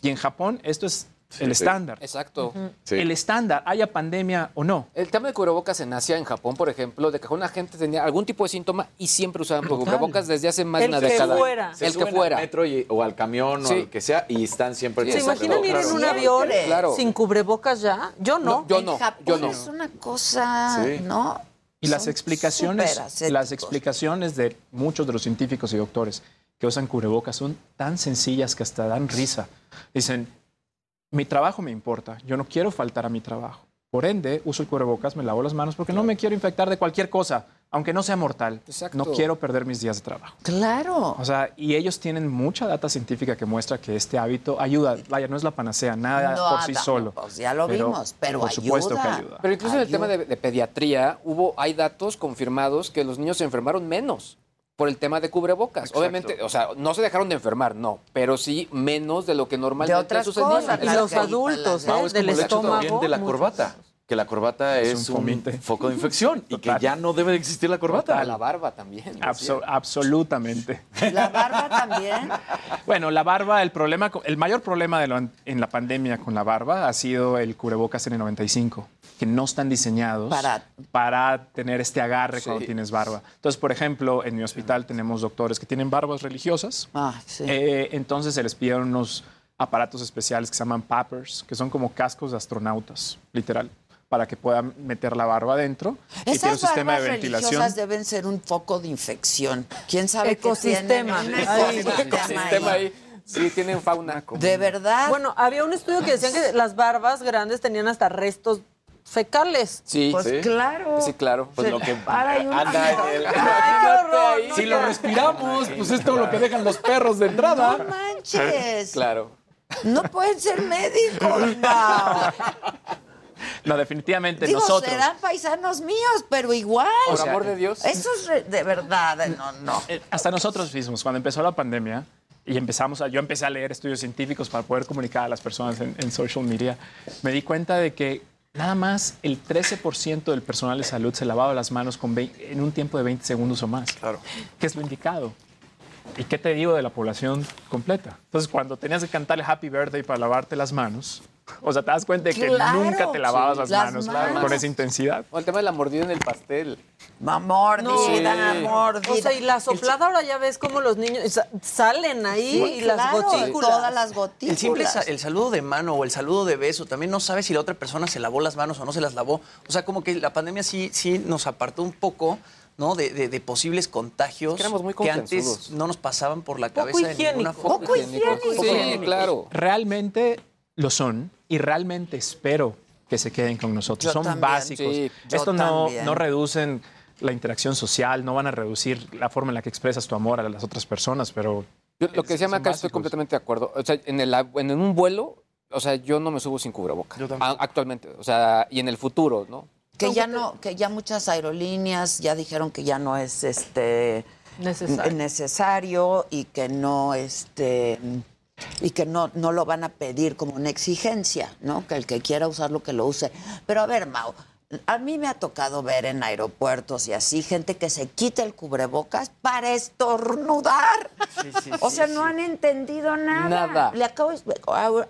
Y en Japón esto es el estándar. Exacto. El estándar, haya pandemia o no. El tema de cubrebocas en Asia, en Japón, por ejemplo, de que una gente tenía algún tipo de síntoma y siempre usaban cubrebocas desde hace más de una década. Fuera. el que fuera. Al metro o al camión o al que sea y están siempre ¿Se imaginan ir en un avión sin cubrebocas ya? Yo no. yo no. yo no. Es una cosa, ¿no? Y las explicaciones, las explicaciones de muchos de los científicos y doctores que usan cubrebocas son tan sencillas que hasta dan risa. Dicen, mi trabajo me importa, yo no quiero faltar a mi trabajo. Por ende, uso el cubrebocas, me lavo las manos porque no me quiero infectar de cualquier cosa, aunque no sea mortal. No quiero perder mis días de trabajo. Claro. O sea, y ellos tienen mucha data científica que muestra que este hábito ayuda. Vaya, no es la panacea, nada por sí solo. Pues ya lo vimos, pero por supuesto que ayuda. Pero incluso en el tema de, de, pediatría, hubo, hay datos confirmados que los niños se enfermaron menos por el tema de cubrebocas. Obviamente, o sea, no se dejaron de enfermar, no, pero sí menos de lo que normalmente sucedía. y los adultos, ¿eh? del estómago. de la corbata que la corbata es, un, foco de infección y que ya no debe de existir la corbata. La barba también. absolutamente. ¿La barba también? bueno, la barba, el problema, el mayor problema de en la pandemia con la barba ha sido el cubrebocas N95, que no están diseñados para, para tener este agarre cuando tienes barba. Entonces, por ejemplo, en mi hospital tenemos doctores que tienen barbas religiosas. Ah, sí. Eh, entonces se les pidieron unos aparatos especiales que se llaman pappers, que son como cascos de astronautas, literal para que puedan meter la barba adentro. Esas y tiene un sistema de ventilación. deben ser un foco de infección. ¿Quién sabe ecosistema. qué ecosistema. ecosistema ahí. Sí, tienen fauna. ¿De verdad? Bueno, había un estudio que decían que las barbas grandes tenían hasta restos fecales. Sí, pues claro. Sí, claro. Pues lo que anda en el... Ay, si lo respiramos, pues es todo lo que dejan los perros de entrada. No manches. Claro. No pueden ser médicos, no. No, definitivamente Digo, nosotros. serán paisanos míos, pero igual. Por amor de Dios. Eso es de verdad, no, no. Eh, hasta nosotros mismos, cuando empezó la pandemia y empezamos a, yo empecé a leer estudios científicos para poder comunicar a las personas en, social media, me di cuenta de que nada más el 13% del personal de salud se lavaba las manos con en un tiempo de 20 segundos o más. Claro. Que es lo indicado. ¿Y qué te digo de la población completa? Entonces, cuando tenías que cantarle Happy Birthday para lavarte las manos, o sea, te das cuenta de que nunca te lavabas las, manos, con esa intensidad. O el tema de la mordida en el pastel. Mordida, mordida. O sea, y la soplada ahora ya ves cómo los niños salen ahí y las gotículas. Todas las gotículas. El simple el saludo de mano o el saludo de beso, también no sabes si la otra persona se lavó las manos o no se las lavó. O sea, como que la pandemia sí, sí nos apartó un poco ¿no? De, posibles contagios que, antes no nos pasaban por la cabeza de ninguna forma. Poco higiénico. Sí, claro. Realmente lo son y realmente espero que se queden con nosotros. son básicos. Esto no, no reducen la interacción social, no van a reducir la forma en la que expresas tu amor a las otras personas, pero... lo que decía acá estoy completamente de acuerdo. O sea, en, el, en un vuelo, o sea, yo no me subo sin cubrebocas. Actualmente. O sea, y en el futuro, ¿no? Que ya no, que ya muchas aerolíneas ya dijeron que ya no es este necesario, necesario y que no este y que no, no lo van a pedir como una exigencia, ¿no? Que el que quiera usarlo, que lo use. Pero a ver, Mao, a mí me ha tocado ver en aeropuertos y así gente que se quita el cubrebocas para estornudar. o sea, no han entendido nada. Nada. Le acabo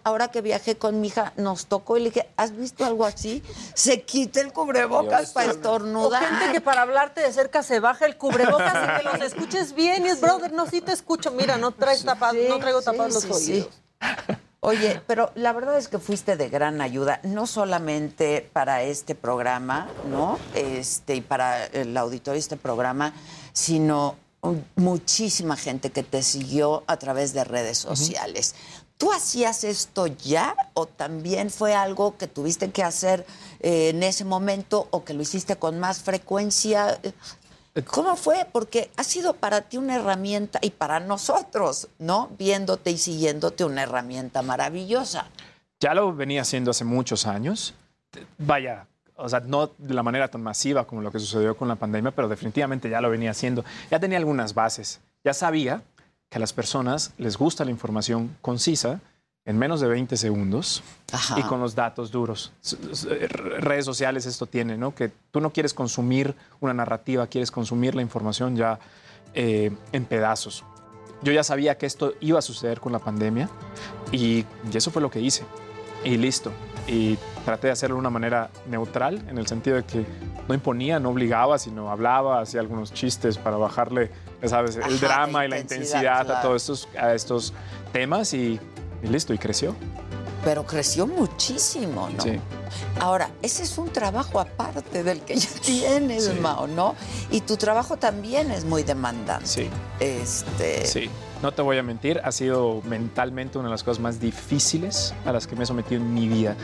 ahora que viajé con mi hija, nos tocó y le dije, ¿has visto algo así? Se quita el cubrebocas para estornudar. O gente que para hablarte de cerca se baja el cubrebocas y que los escuches bien. Y es, brother, no, sí te escucho. Mira, no, traes tapado, no traigo tapados los oídos. Oye, pero la verdad es que fuiste de gran ayuda, no solamente para este programa, ¿no? Este, y para el auditorio de este programa, sino muchísima gente que te siguió a través de redes sociales. ¿Tú hacías esto ya o también fue algo que tuviste que hacer eh, en ese momento o que lo hiciste con más frecuencia? ¿Cómo fue? Porque ha sido para ti una herramienta y para nosotros, ¿no? Viéndote y siguiéndote una herramienta maravillosa. Ya lo venía haciendo hace muchos años. Vaya, o sea, no de la manera tan masiva como lo que sucedió con la pandemia, pero definitivamente ya lo venía haciendo. Ya tenía algunas bases. Ya sabía que a las personas les gusta la información concisa en menos de 20 segundos y con los datos duros. Redes sociales esto tiene, ¿no? Que tú no quieres consumir una narrativa, quieres consumir la información ya eh, en pedazos. Yo ya sabía que esto iba a suceder con la pandemia y eso fue lo que hice. Y listo y traté de hacerlo de una manera neutral, en el sentido de que no imponía, no obligaba, sino hablaba, hacía algunos chistes para bajarle, sabes, el drama y la intensidad a todos estos, a estos temas y, listo, y creció. Pero creció muchísimo, ¿no? Sí. Ahora, ese es un trabajo aparte del que ya tienes, Mao, ¿no? Y tu trabajo también es muy demandante. Sí. Este... Sí. No te voy a mentir, ha sido mentalmente una de las cosas más difíciles a las que me he sometido en mi vida.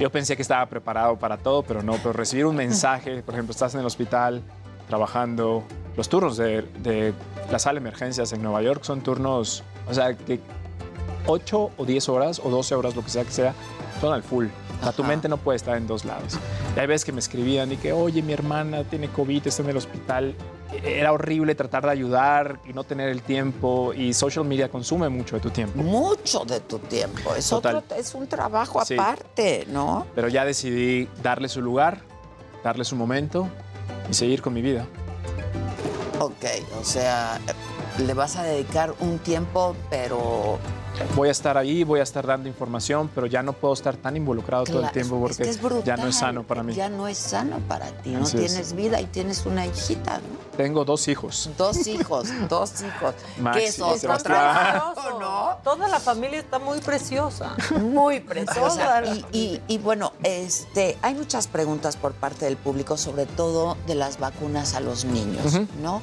Yo pensé que estaba preparado para todo, pero no. Pero recibir un mensaje, por ejemplo, estás en el hospital trabajando, los turnos de, la sala de emergencias en Nueva York son turnos, o sea, que 8 o 10 horas o 12 horas, lo que sea que sea, son al full. O sea, tu mente no puede estar en dos lados. Y hay veces que me escribían y que, oye, mi hermana tiene COVID, está en el hospital era horrible tratar de ayudar y no tener el tiempo y social media consume mucho de tu tiempo. Mucho de tu tiempo. Es, otro, es un trabajo aparte, ¿no? Pero ya decidí darle su lugar, darle su momento y seguir con mi vida. Ok, o sea, le vas a dedicar un tiempo, pero voy a estar ahí, voy a estar dando información, pero ya no puedo estar tan involucrado todo el tiempo porque ya no es sano para mí. Ya no es sano para ti, no tienes vida y tienes una hijita, ¿no? Tengo dos hijos. Dos hijos, dos hijos. Maxi, es ¿no? Toda la familia está muy preciosa. Muy preciosa. Y, y, bueno, este, hay muchas preguntas por parte del público, sobre todo de las vacunas a los niños, ¿no?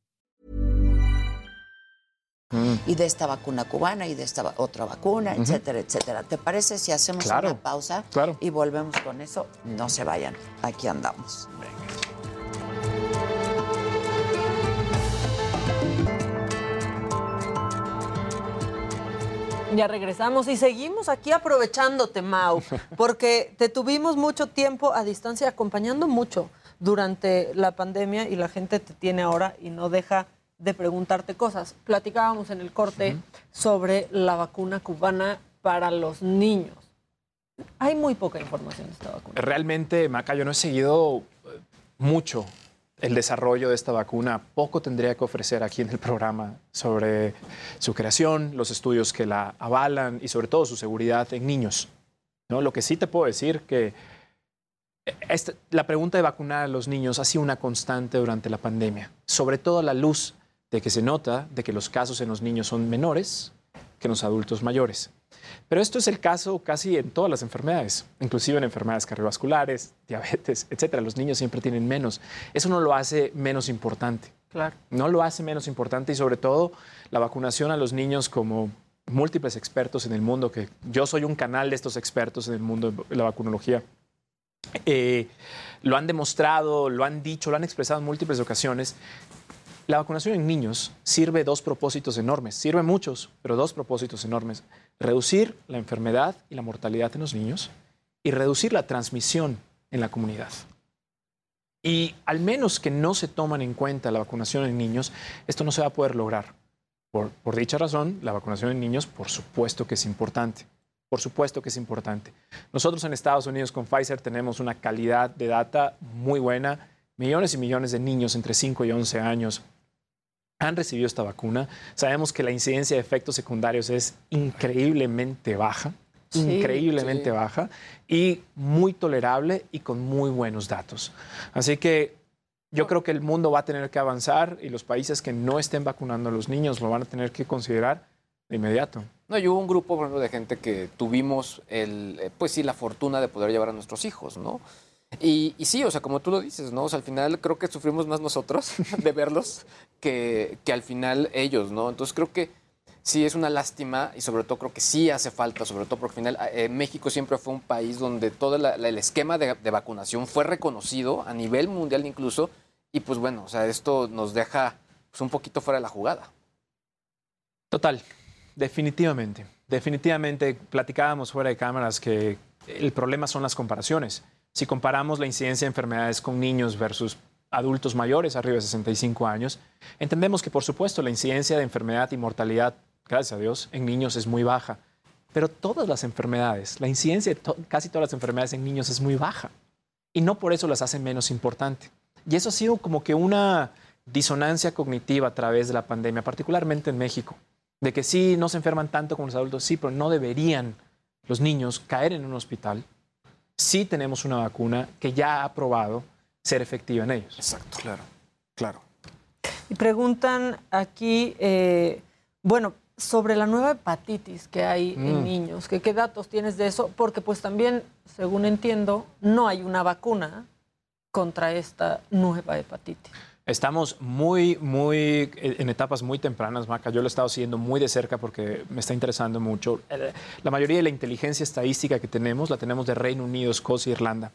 Y de esta vacuna cubana y de esta otra vacuna, etcétera, etcétera. ¿Te parece si hacemos una pausa y volvemos con eso? No se vayan, aquí andamos. Ya regresamos y seguimos aquí aprovechándote, Mau, porque te tuvimos mucho tiempo a distancia acompañando mucho durante la pandemia y la gente te tiene ahora y no deja de preguntarte cosas. Platicábamos en el corte sobre la vacuna cubana para los niños. Hay muy poca información de esta vacuna. Realmente, Maca, yo no he seguido eh, mucho el desarrollo de esta vacuna. Poco tendría que ofrecer aquí en el programa sobre su creación, los estudios que la avalan y sobre todo su seguridad en niños. ¿no? Lo que sí te puedo decir que eh, la pregunta de vacunar a los niños ha sido una constante durante la pandemia, sobre todo a la luz de que se nota de que los casos en los niños son menores que en los adultos mayores. Pero esto es el caso casi en todas las enfermedades, inclusive en enfermedades cardiovasculares, diabetes, etcétera. Los niños siempre tienen menos. Eso no lo hace menos importante. Claro. No lo hace menos importante y sobre todo la vacunación a los niños como múltiples expertos en el mundo, que yo soy un canal de estos expertos en el mundo de la vacunología. Eh, lo han demostrado, lo han dicho, lo han expresado en múltiples ocasiones, la vacunación en niños sirve dos propósitos enormes, sirve muchos, pero dos propósitos enormes. Reducir la enfermedad y la mortalidad en los niños y reducir la transmisión en la comunidad. Y al menos que no se toman en cuenta la vacunación en niños, esto no se va a poder lograr. Por, por, dicha razón, la vacunación en niños, por supuesto que es importante. Por supuesto que es importante. Nosotros en Estados Unidos con Pfizer tenemos una calidad de data muy buena millones y millones de niños entre 5 y 11 años han recibido esta vacuna. Sabemos que la incidencia de efectos secundarios es increíblemente baja, increíblemente baja y muy tolerable y con muy buenos datos. Así que yo creo que el mundo va a tener que avanzar y los países que no estén vacunando a los niños lo van a tener que considerar de inmediato. No, y hubo un grupo, por ejemplo, de gente que tuvimos el, eh, pues sí, la fortuna de poder llevar a nuestros hijos, ¿no? Y, sí, o sea, como tú lo dices, ¿no? O sea, al final creo que sufrimos más nosotros de verlos que, que al final ellos, ¿no? Entonces creo que sí es una lástima y sobre todo creo que sí hace falta, sobre todo porque al final eh, México siempre fue un país donde todo el esquema de, vacunación fue reconocido a nivel mundial incluso y pues bueno, o sea, esto nos deja pues, un poquito fuera de la jugada. Total, definitivamente, definitivamente platicábamos fuera de cámaras que el problema son las comparaciones. Si comparamos la incidencia de enfermedades con niños versus adultos mayores arriba de 65 años, entendemos que por supuesto la incidencia de enfermedad y mortalidad, gracias a Dios, en niños es muy baja. Pero todas las enfermedades, la incidencia de casi todas las enfermedades en niños es muy baja. Y no por eso las hace menos importante. Y eso ha sido como que una disonancia cognitiva a través de la pandemia, particularmente en México, de que sí, no se enferman tanto como los adultos, sí, pero no deberían los niños caer en un hospital sí tenemos una vacuna que ya ha probado ser efectiva en ellos. Exacto, claro, claro. Y preguntan aquí, eh, bueno, sobre la nueva hepatitis que hay en mm. niños, ¿qué datos tienes de eso? Porque pues también, según entiendo, no hay una vacuna contra esta nueva hepatitis. Estamos muy, muy en etapas muy tempranas, Maca. Yo lo he estado siguiendo muy de cerca porque me está interesando mucho. La mayoría de la inteligencia estadística que tenemos la tenemos de Reino Unido, Escocia e Irlanda.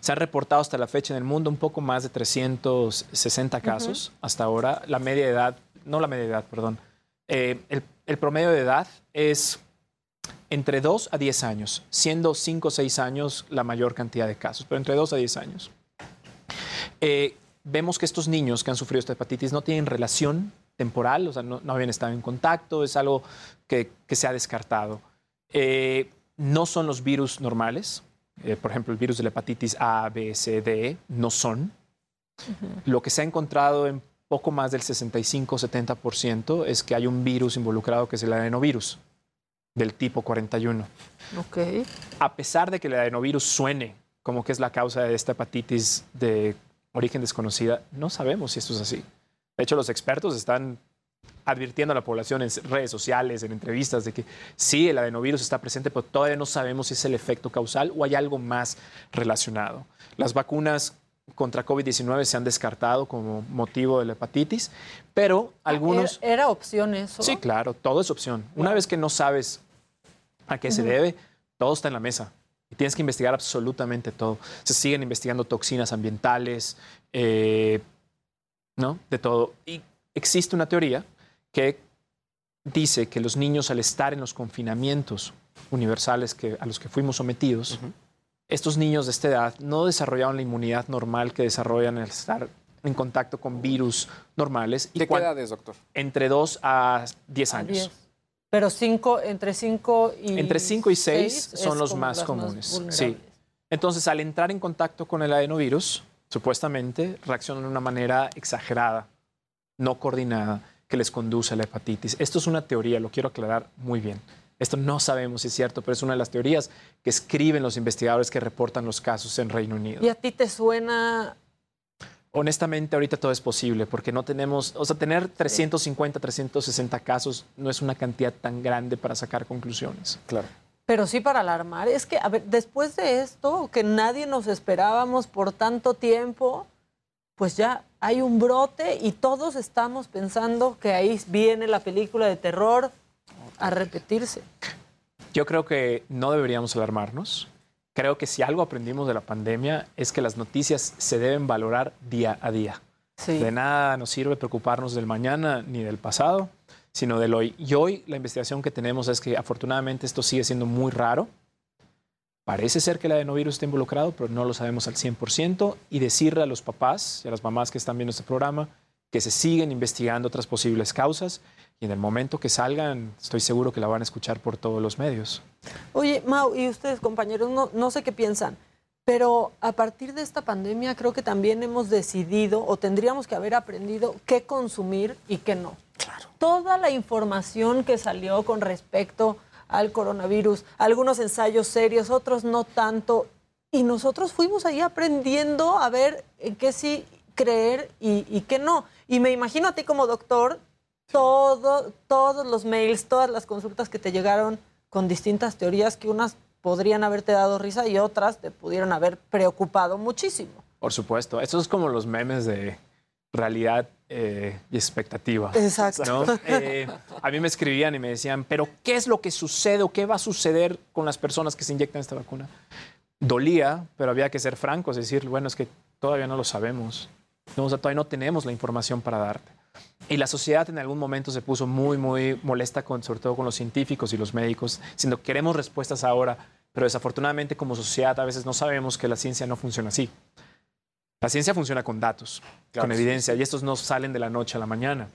Se han reportado hasta la fecha en el mundo un poco más de 360 casos hasta ahora. La media edad, no la media edad, perdón. Eh, el, el, promedio de edad es entre 2 a 10 años, siendo 5 o 6 años la mayor cantidad de casos, pero entre 2 a 10 años. Eh, vemos que estos niños que han sufrido esta hepatitis no tienen relación temporal, o sea, no, habían estado en contacto, es algo que, se ha descartado. Eh, no son los virus normales, eh, por ejemplo, el virus de la hepatitis A, B, C, D, no son. Lo que se ha encontrado en poco más del 65-70% es que hay un virus involucrado que es el adenovirus del tipo 41. Okay. A pesar de que el adenovirus suene como que es la causa de esta hepatitis de origen desconocida, no sabemos si esto es así. De hecho, los expertos están advirtiendo a la población en redes sociales, en entrevistas, de que sí, el adenovirus está presente, pero todavía no sabemos si es el efecto causal o hay algo más relacionado. Las vacunas contra COVID-19 se han descartado como motivo de la hepatitis, pero algunos... ¿Era, opción eso? Sí, claro, todo es opción. Una vez que no sabes a qué se debe, todo está en la mesa. Y tienes que investigar absolutamente todo. Se siguen investigando toxinas ambientales, eh, ¿no? De todo. Y existe una teoría que dice que los niños al estar en los confinamientos universales que, a los que fuimos sometidos, estos niños de esta edad no desarrollaban la inmunidad normal que desarrollan al estar en contacto con virus normales. ¿De qué edades, doctor? Entre 2 a 10 años. Pero cinco, entre 5 y Entre 5 y 6 son los más comunes. sí. Entonces, al entrar en contacto con el adenovirus, supuestamente reaccionan de una manera exagerada, no coordinada, que les conduce a la hepatitis. Esto es una teoría, lo quiero aclarar muy bien. Esto no sabemos si es cierto, pero es una de las teorías que escriben los investigadores que reportan los casos en Reino Unido. ¿Y a ti te suena honestamente ahorita todo es posible porque no tenemos, o sea, tener 350, 360 casos no es una cantidad tan grande para sacar conclusiones. Claro. Pero sí para alarmar. Es que, a ver, después de esto, que nadie nos esperábamos por tanto tiempo, pues ya hay un brote y todos estamos pensando que ahí viene la película de terror a repetirse. Yo creo que no deberíamos alarmarnos creo que si algo aprendimos de la pandemia es que las noticias se deben valorar día a día. De nada nos sirve preocuparnos del mañana ni del pasado, sino del hoy. Y hoy la investigación que tenemos es que afortunadamente esto sigue siendo muy raro. Parece ser que el adenovirus está involucrado, pero no lo sabemos al 100%. Y decirle a los papás y a las mamás que están viendo este programa que se siguen investigando otras posibles causas y en el momento que salgan, estoy seguro que la van a escuchar por todos los medios. Oye, Mau, y ustedes, compañeros, no, no sé qué piensan. Pero a partir de esta pandemia creo que también hemos decidido o tendríamos que haber aprendido qué consumir y qué no. Claro. Toda la información que salió con respecto al coronavirus, algunos ensayos serios, otros no tanto, y nosotros fuimos ahí aprendiendo a ver en qué sí creer y, y qué no. Y me imagino a ti como doctor, todo, todos los mails, todas las consultas que te llegaron con distintas teorías que unas podrían haberte dado risa y otras te pudieron haber preocupado muchísimo. Por supuesto, eso es como los memes de realidad eh, y expectativa. Exacto. Eh, a mí me escribían y me decían, pero ¿qué es lo que sucede o qué va a suceder con las personas que se inyectan esta vacuna? Dolía, pero había que ser francos, decir, bueno, es que todavía no lo sabemos. No, todavía no tenemos la información para darte. Y la sociedad en algún momento se puso muy, muy molesta, con, sobre todo con los científicos y los médicos, diciendo, queremos respuestas ahora, pero desafortunadamente como sociedad a veces no sabemos que la ciencia no funciona así. La ciencia funciona con datos, con evidencia, y estos no salen de la noche a la mañana.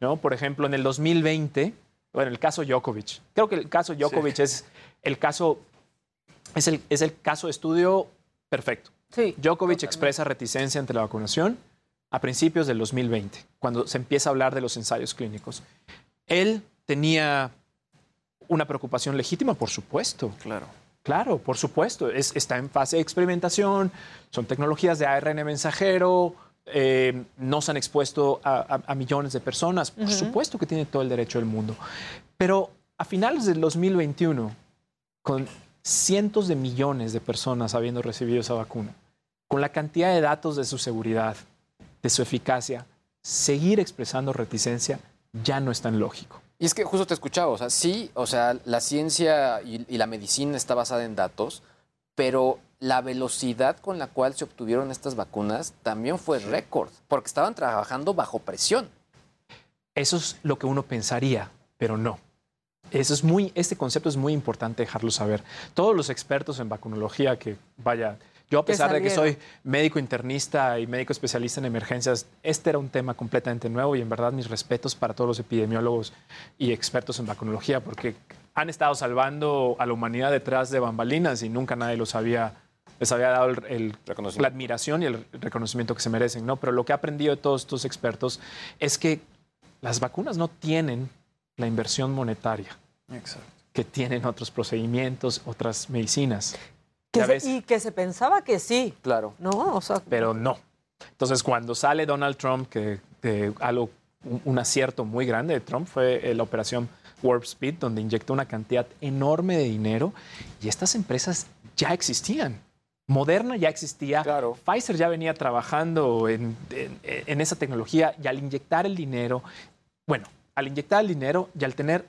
¿no? Por ejemplo, en el 2020, bueno, el caso Djokovic, creo que el caso Djokovic es el caso, es el, es el caso de estudio perfecto. Sí, Djokovic expresa reticencia ante la vacunación a principios del 2020, cuando se empieza a hablar de los ensayos clínicos. Él tenía una preocupación legítima, por supuesto. Claro. Claro, por supuesto. está en fase de experimentación, son tecnologías de ARN mensajero, eh, no se han expuesto a, millones de personas. Por supuesto que tiene todo el derecho del mundo. Pero a finales del 2021, con cientos de millones de personas habiendo recibido esa vacuna, con la cantidad de datos de su seguridad, de su eficacia, seguir expresando reticencia ya no es tan lógico. Y es que justo te escuchaba, o sea, sí, o sea, la ciencia y, la medicina está basada en datos, pero la velocidad con la cual se obtuvieron estas vacunas también fue récord, porque estaban trabajando bajo presión. Eso es lo que uno pensaría, pero no. Eso es muy, este concepto es muy importante dejarlo saber. Todos los expertos en vacunología que, vaya, yo, a pesar de que soy médico internista y médico especialista en emergencias, este era un tema completamente nuevo y en verdad mis respetos para todos los epidemiólogos y expertos en vacunología, porque han estado salvando a la humanidad detrás de bambalinas y nunca nadie los había, les había dado el, la admiración y el reconocimiento que se merecen. ¿no? Pero lo que he aprendido de todos estos expertos es que las vacunas no tienen la inversión monetaria. que tienen otros procedimientos, otras medicinas y que se pensaba que sí. Claro. No, Pero no. Entonces, cuando sale Donald Trump, que, algo, un, acierto muy grande de Trump fue la operación Warp Speed, donde inyectó una cantidad enorme de dinero y estas empresas ya existían. Moderna ya existía, claro. Pfizer ya venía trabajando en, en esa tecnología y al inyectar el dinero, bueno, al inyectar el dinero y al tener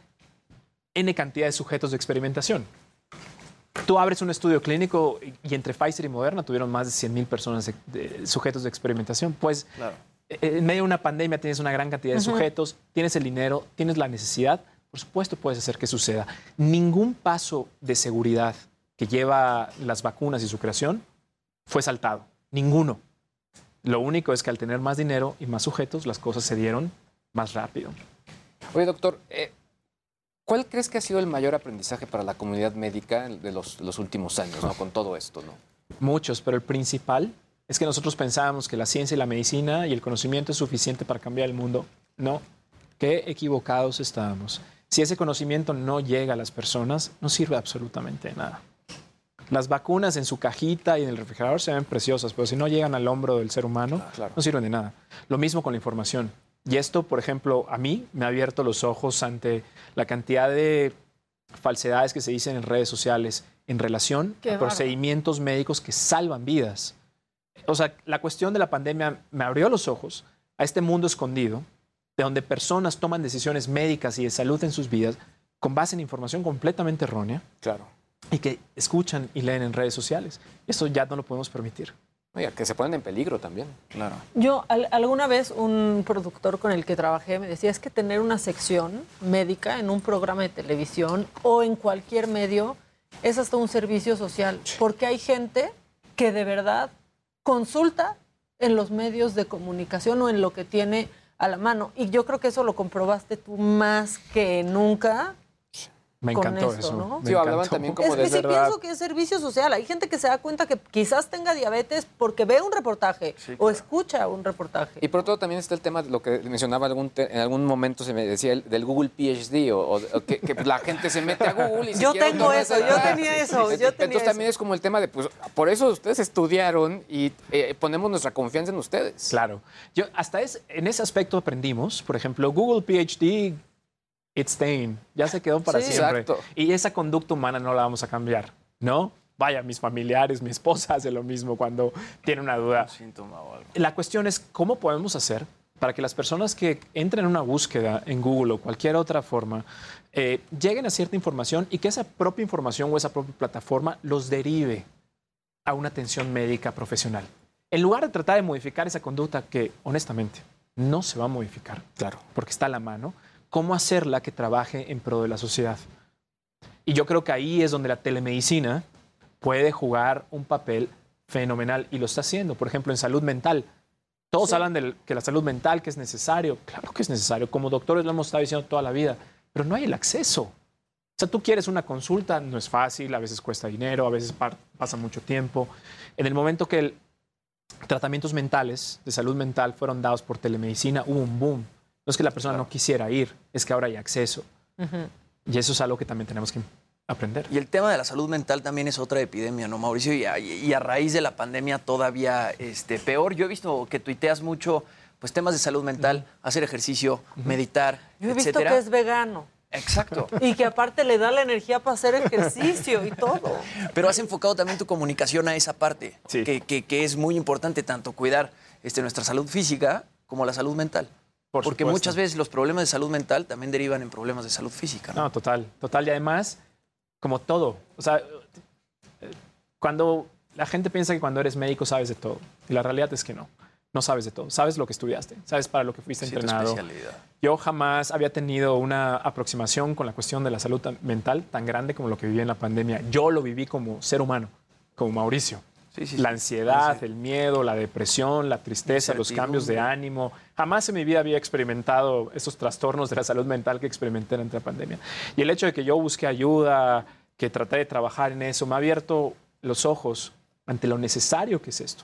N cantidad de sujetos de experimentación, Tú abres un estudio clínico y entre Pfizer y Moderna tuvieron más de 100 mil personas, de, sujetos de experimentación. Pues eh, en medio de una pandemia tienes una gran cantidad de sujetos, tienes el dinero, tienes la necesidad, por supuesto puedes hacer que suceda. Ningún paso de seguridad que lleva las vacunas y su creación fue saltado. Ninguno. Lo único es que al tener más dinero y más sujetos, las cosas se dieron más rápido. Oye, doctor, eh, ¿Cuál crees que ha sido el mayor aprendizaje para la comunidad médica de los, últimos años, con todo esto? ¿no? Muchos, pero el principal es que nosotros pensábamos que la ciencia y la medicina y el conocimiento es suficiente para cambiar el mundo. No, qué equivocados estábamos. Si ese conocimiento no llega a las personas, no sirve absolutamente de nada. Las vacunas en su cajita y en el refrigerador se ven preciosas, pero si no llegan al hombro del ser humano, ah, no sirven de nada. Lo mismo con la información. Y esto, por ejemplo, a mí me ha abierto los ojos ante la cantidad de falsedades que se dicen en redes sociales en relación a procedimientos médicos que salvan vidas. O sea, la cuestión de la pandemia me abrió los ojos a este mundo escondido, de donde personas toman decisiones médicas y de salud en sus vidas con base en información completamente errónea. Claro. Y que escuchan y leen en redes sociales. Eso ya no lo podemos permitir. Oiga, que se ponen en peligro también. Claro. Yo, alguna vez un productor con el que trabajé me decía, es que tener una sección médica en un programa de televisión o en cualquier medio es hasta un servicio social, porque hay gente que de verdad consulta en los medios de comunicación o en lo que tiene a la mano. Y yo creo que eso lo comprobaste tú más que nunca Me encantó eso. ¿no? sí, hablaban también como es que sí pienso que es servicio social. Hay gente que se da cuenta que quizás tenga diabetes porque ve un reportaje o escucha un reportaje. Y por otro también está el tema de lo que mencionaba algún en algún momento se me decía el, del Google PhD o, que, la gente se mete a Google y Yo tengo eso, yo tenía eso, yo tenía Entonces también es como el tema de pues por eso ustedes estudiaron y eh, ponemos nuestra confianza en ustedes. Claro. Yo hasta es, en ese aspecto aprendimos, por ejemplo, Google PhD it's staying, ya se quedó para siempre. Y esa conducta humana no la vamos a cambiar, ¿no? Vaya, mis familiares, mi esposa hace lo mismo cuando tiene una duda. La cuestión es cómo podemos hacer para que las personas que entren en una búsqueda en Google o cualquier otra forma eh, lleguen a cierta información y que esa propia información o esa propia plataforma los derive a una atención médica profesional. En lugar de tratar de modificar esa conducta que, honestamente, no se va a modificar, claro, porque está a la mano, cómo hacerla que trabaje en pro de la sociedad. Y yo creo que ahí es donde la telemedicina puede jugar un papel fenomenal y lo está haciendo. Por ejemplo, en salud mental. Todos hablan de que la salud mental, que es necesario. Claro que es necesario. Como doctores lo hemos estado diciendo toda la vida. Pero no hay el acceso. O sea, tú quieres una consulta, no es fácil, a veces cuesta dinero, a veces pasa mucho tiempo. En el momento que tratamientos mentales, de salud mental, fueron dados por telemedicina, hubo un boom no es que la persona no quisiera ir, es que ahora hay acceso. Y eso es algo que también tenemos que aprender. Y el tema de la salud mental también es otra epidemia, ¿no, Mauricio? Y a, raíz de la pandemia todavía este, peor. Yo he visto que tuiteas mucho pues temas de salud mental, hacer ejercicio, meditar, Yo he visto que es vegano. Exacto. Y que aparte le da la energía para hacer ejercicio y todo. Pero has enfocado también tu comunicación a esa parte, que, que, es muy importante tanto cuidar este, nuestra salud física como la salud mental. Porque muchas veces los problemas de salud mental también derivan en problemas de salud física. ¿no? total, total. Y además, como todo, o sea, cuando la gente piensa que cuando eres médico sabes de todo, y la realidad es que no. No sabes de todo, sabes lo que estudiaste, sabes para lo que fuiste entrenado. Yo jamás había tenido una aproximación con la cuestión de la salud mental tan grande como lo que viví en la pandemia. Yo lo viví como ser humano, como Mauricio la ansiedad, el miedo, la depresión, la tristeza, los cambios de ánimo. Jamás en mi vida había experimentado esos trastornos de la salud mental que experimenté durante la pandemia. Y el hecho de que yo busque ayuda, que traté de trabajar en eso, me ha abierto los ojos ante lo necesario que es esto.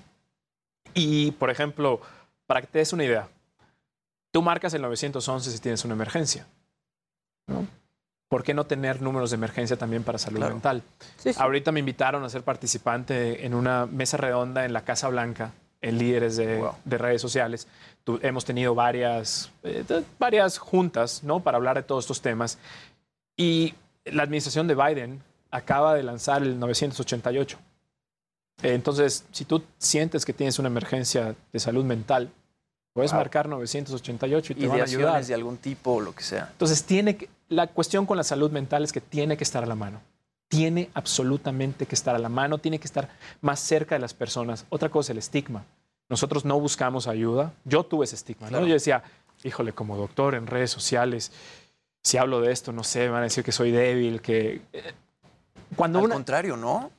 Y, por ejemplo, para que te des una idea, tú marcas el 911 si tienes una emergencia. ¿no? ¿Por qué no tener números de emergencia también para salud mental? Ahorita me invitaron a ser participante en una mesa redonda en la Casa Blanca, en líderes de, redes sociales. hemos tenido varias, eh, varias juntas ¿no? para hablar de todos estos temas. Y la administración de Biden acaba de lanzar el 988. Entonces, si tú sientes que tienes una emergencia de salud mental, puedes marcar 988 y te van a ayudar. de algún tipo o lo que sea. Entonces, tiene que, la cuestión con la salud mental es que tiene que estar a la mano. Tiene absolutamente que estar a la mano, tiene que estar más cerca de las personas. Otra cosa, el estigma. Nosotros no buscamos ayuda. Yo tuve ese estigma. ¿no? Yo decía, híjole, como doctor en redes sociales, si hablo de esto, no sé, van a decir que soy débil, que... Eh, cuando Al contrario, ¿no?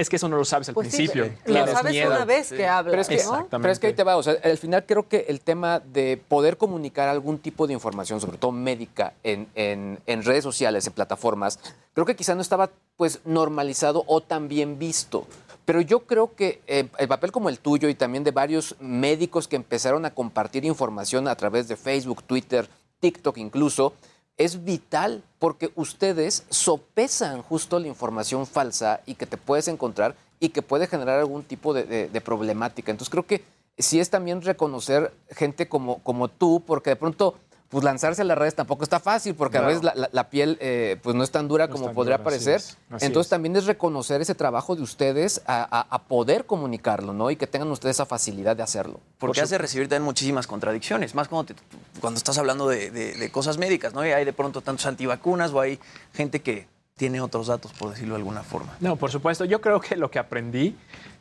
Es que eso no lo sabes al pues principio. Sí, lo sabes una vez que hablas. Pero es que, pero es que ahí te va. O sea, al final creo que el tema de poder comunicar algún tipo de información, sobre todo médica, en, en, redes sociales, en plataformas, creo que quizá no estaba pues normalizado o tan bien visto. Pero yo creo que eh, el papel como el tuyo y también de varios médicos que empezaron a compartir información a través de Facebook, Twitter, TikTok incluso, es vital porque ustedes sopesan justo la información falsa y que te puedes encontrar y que puede generar algún tipo de, problemática. Entonces creo que sí es también reconocer gente como, como tú, porque de pronto pues lanzarse a las redes tampoco está fácil, porque a veces la, piel eh, pues no es tan dura como podría parecer. Entonces también es reconocer ese trabajo de ustedes a, poder comunicarlo, ¿no? Y que tengan ustedes esa facilidad de hacerlo. Porque hace recibir también muchísimas contradicciones, más cuando, cuando estás hablando de, cosas médicas, ¿no? Y hay de pronto tantos antivacunas o hay gente que tiene otros datos, por decirlo de alguna forma. No, por supuesto. Yo creo que lo que aprendí,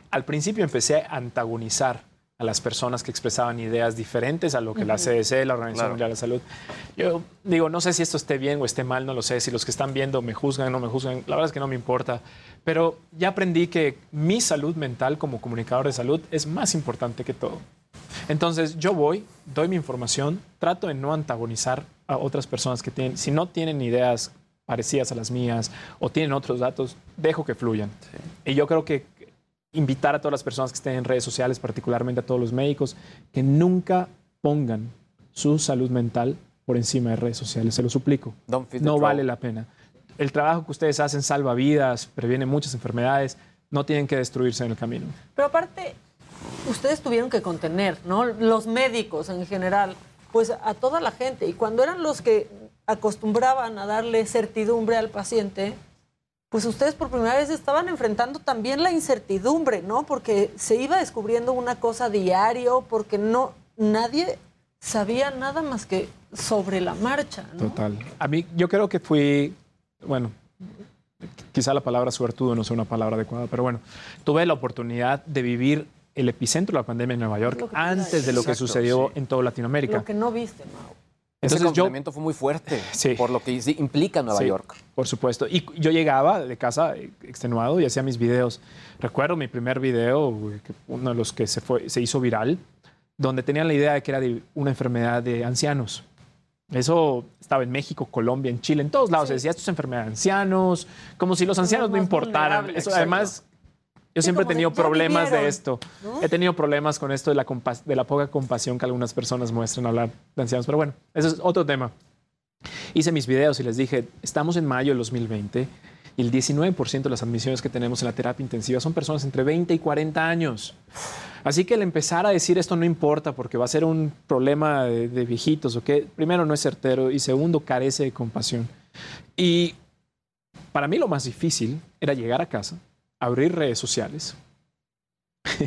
al principio empecé a antagonizar a las personas que expresaban ideas diferentes a lo que la CDC, la Organización Mundial de la Salud. Yo digo, no sé si esto esté bien o esté mal, no lo sé, si los que están viendo me juzgan o no me juzgan, la verdad es que no me importa, pero ya aprendí que mi salud mental como comunicador de salud es más importante que todo. Entonces yo voy, doy mi información, trato de no antagonizar a otras personas que tienen, si no tienen ideas parecidas a las mías o tienen otros datos, dejo que fluyan. Y yo creo que invitar a todas las personas que estén en redes sociales, particularmente a todos los médicos, que nunca pongan su salud mental por encima de redes sociales, se lo suplico. No vale la pena. El trabajo que ustedes hacen salva vidas, previene muchas enfermedades, no tienen que destruirse en el camino. Pero aparte, ustedes tuvieron que contener, ¿no? Los médicos en general, pues a toda la gente. Y cuando eran los que acostumbraban a darle certidumbre al paciente, pues ustedes por primera vez estaban enfrentando también la incertidumbre, ¿no? Porque se iba descubriendo una cosa diario, porque no nadie sabía nada más que sobre la marcha. ¿no? Total. A mí yo creo que fui, bueno, quizá la palabra suertudo no sea una palabra adecuada, pero bueno, tuve la oportunidad de vivir el epicentro de la pandemia en Nueva York antes de lo que sucedió en toda Latinoamérica. Lo que no viste, Mau. Entonces, Ese confinamiento fue muy fuerte por lo que implica Nueva York. Por supuesto. Y yo llegaba de casa extenuado y hacía mis videos. Recuerdo mi primer video, uno de los que se, fue, se hizo viral, donde tenían la idea de que era de una enfermedad de ancianos. Eso estaba en México, Colombia, en Chile, en todos lados. Se decía, esto es enfermedad de ancianos, como si los ancianos no importaran. Eso, además, yo siempre he tenido problemas de esto. He tenido problemas con esto de la, de la poca compasión que algunas personas muestran al hablar de ancianos. Pero bueno, eso es otro tema. Hice mis videos y les dije, estamos en mayo del 2020 y el 19% de las admisiones que tenemos en la terapia intensiva son personas entre 20 y 40 años. Así que el empezar a decir esto no importa porque va a ser un problema de, viejitos, ¿ok? Primero no es certero y segundo carece de compasión. Y para mí lo más difícil era llegar a casa, abrir redes sociales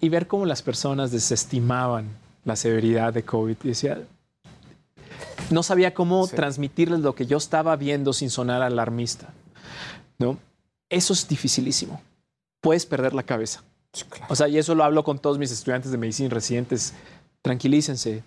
y ver cómo las personas desestimaban la severidad de COVID. Y decía, no sabía cómo transmitirles lo que yo estaba viendo sin sonar alarmista. ¿no? Eso es dificilísimo. Puedes perder la cabeza. O sea, y eso lo hablo con todos mis estudiantes de medicina residentes. Tranquilícense,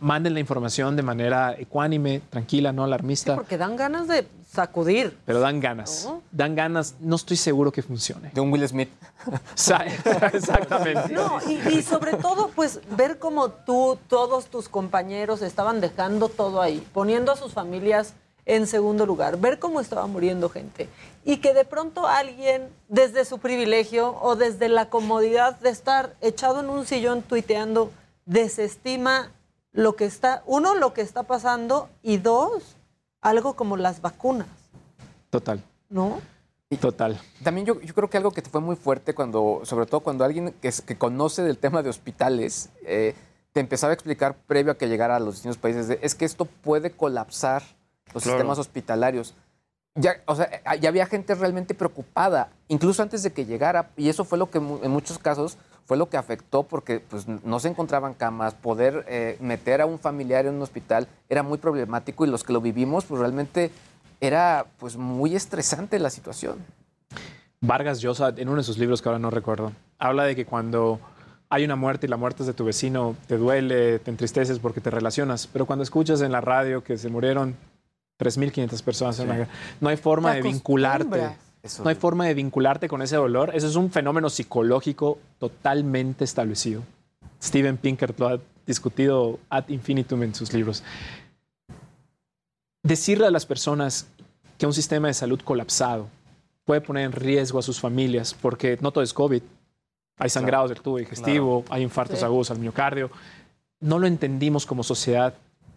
manden la información de manera ecuánime, tranquila, no alarmista. porque dan ganas de sacudir. Pero dan ganas. Dan ganas. No estoy seguro que funcione. De un Will Smith. Exactamente. No, y, y, sobre todo, pues ver cómo tú, todos tus compañeros estaban dejando todo ahí, poniendo a sus familias en segundo lugar, ver cómo estaba muriendo gente y que de pronto alguien desde su privilegio o desde la comodidad de estar echado en un sillón tuiteando desestima lo que está, uno, lo que está pasando y dos, algo como las vacunas. Total. ¿No? Total. También yo, yo creo que algo que fue muy fuerte cuando, sobre todo cuando alguien que, que conoce del tema de hospitales, eh, te empezaba a explicar previo a que llegara a los distintos países, es que esto puede colapsar los sistemas hospitalarios. Ya, o sea, ya había gente realmente preocupada, incluso antes de que llegara, y eso fue lo que en muchos casos fue lo que afectó porque pues, no se encontraban camas, poder eh, meter a un familiar en un hospital era muy problemático y los que lo vivimos pues realmente era pues muy estresante la situación. Vargas Llosa, en uno de sus libros que ahora no recuerdo, habla de que cuando hay una muerte y la muerte es de tu vecino, te duele, te entristeces porque te relacionas, pero cuando escuchas en la radio que se murieron 3.500 personas en la No hay forma de vincularte. No hay forma de vincularte con ese dolor. Eso es un fenómeno psicológico totalmente establecido. Steven Pinker lo ha discutido ad infinitum en sus libros. Decirle a las personas que un sistema de salud colapsado puede poner en riesgo a sus familias, porque no todo es COVID. Hay sangrados del tubo digestivo, hay infartos agudos al miocardio. No lo entendimos como sociedad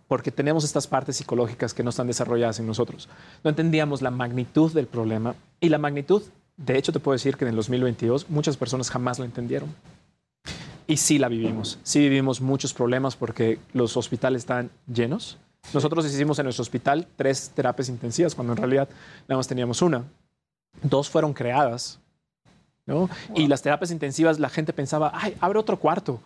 porque tenemos estas partes psicológicas que no están desarrolladas en nosotros. No entendíamos la magnitud del problema y la magnitud, de hecho te puedo decir que en el 2022 muchas personas jamás la entendieron. Y sí la vivimos, sí vivimos muchos problemas porque los hospitales están llenos. Nosotros hicimos en nuestro hospital tres terapias intensivas cuando en realidad nada más teníamos una. Dos fueron creadas, ¿no? Y las terapias intensivas la gente pensaba, ay, abre otro cuarto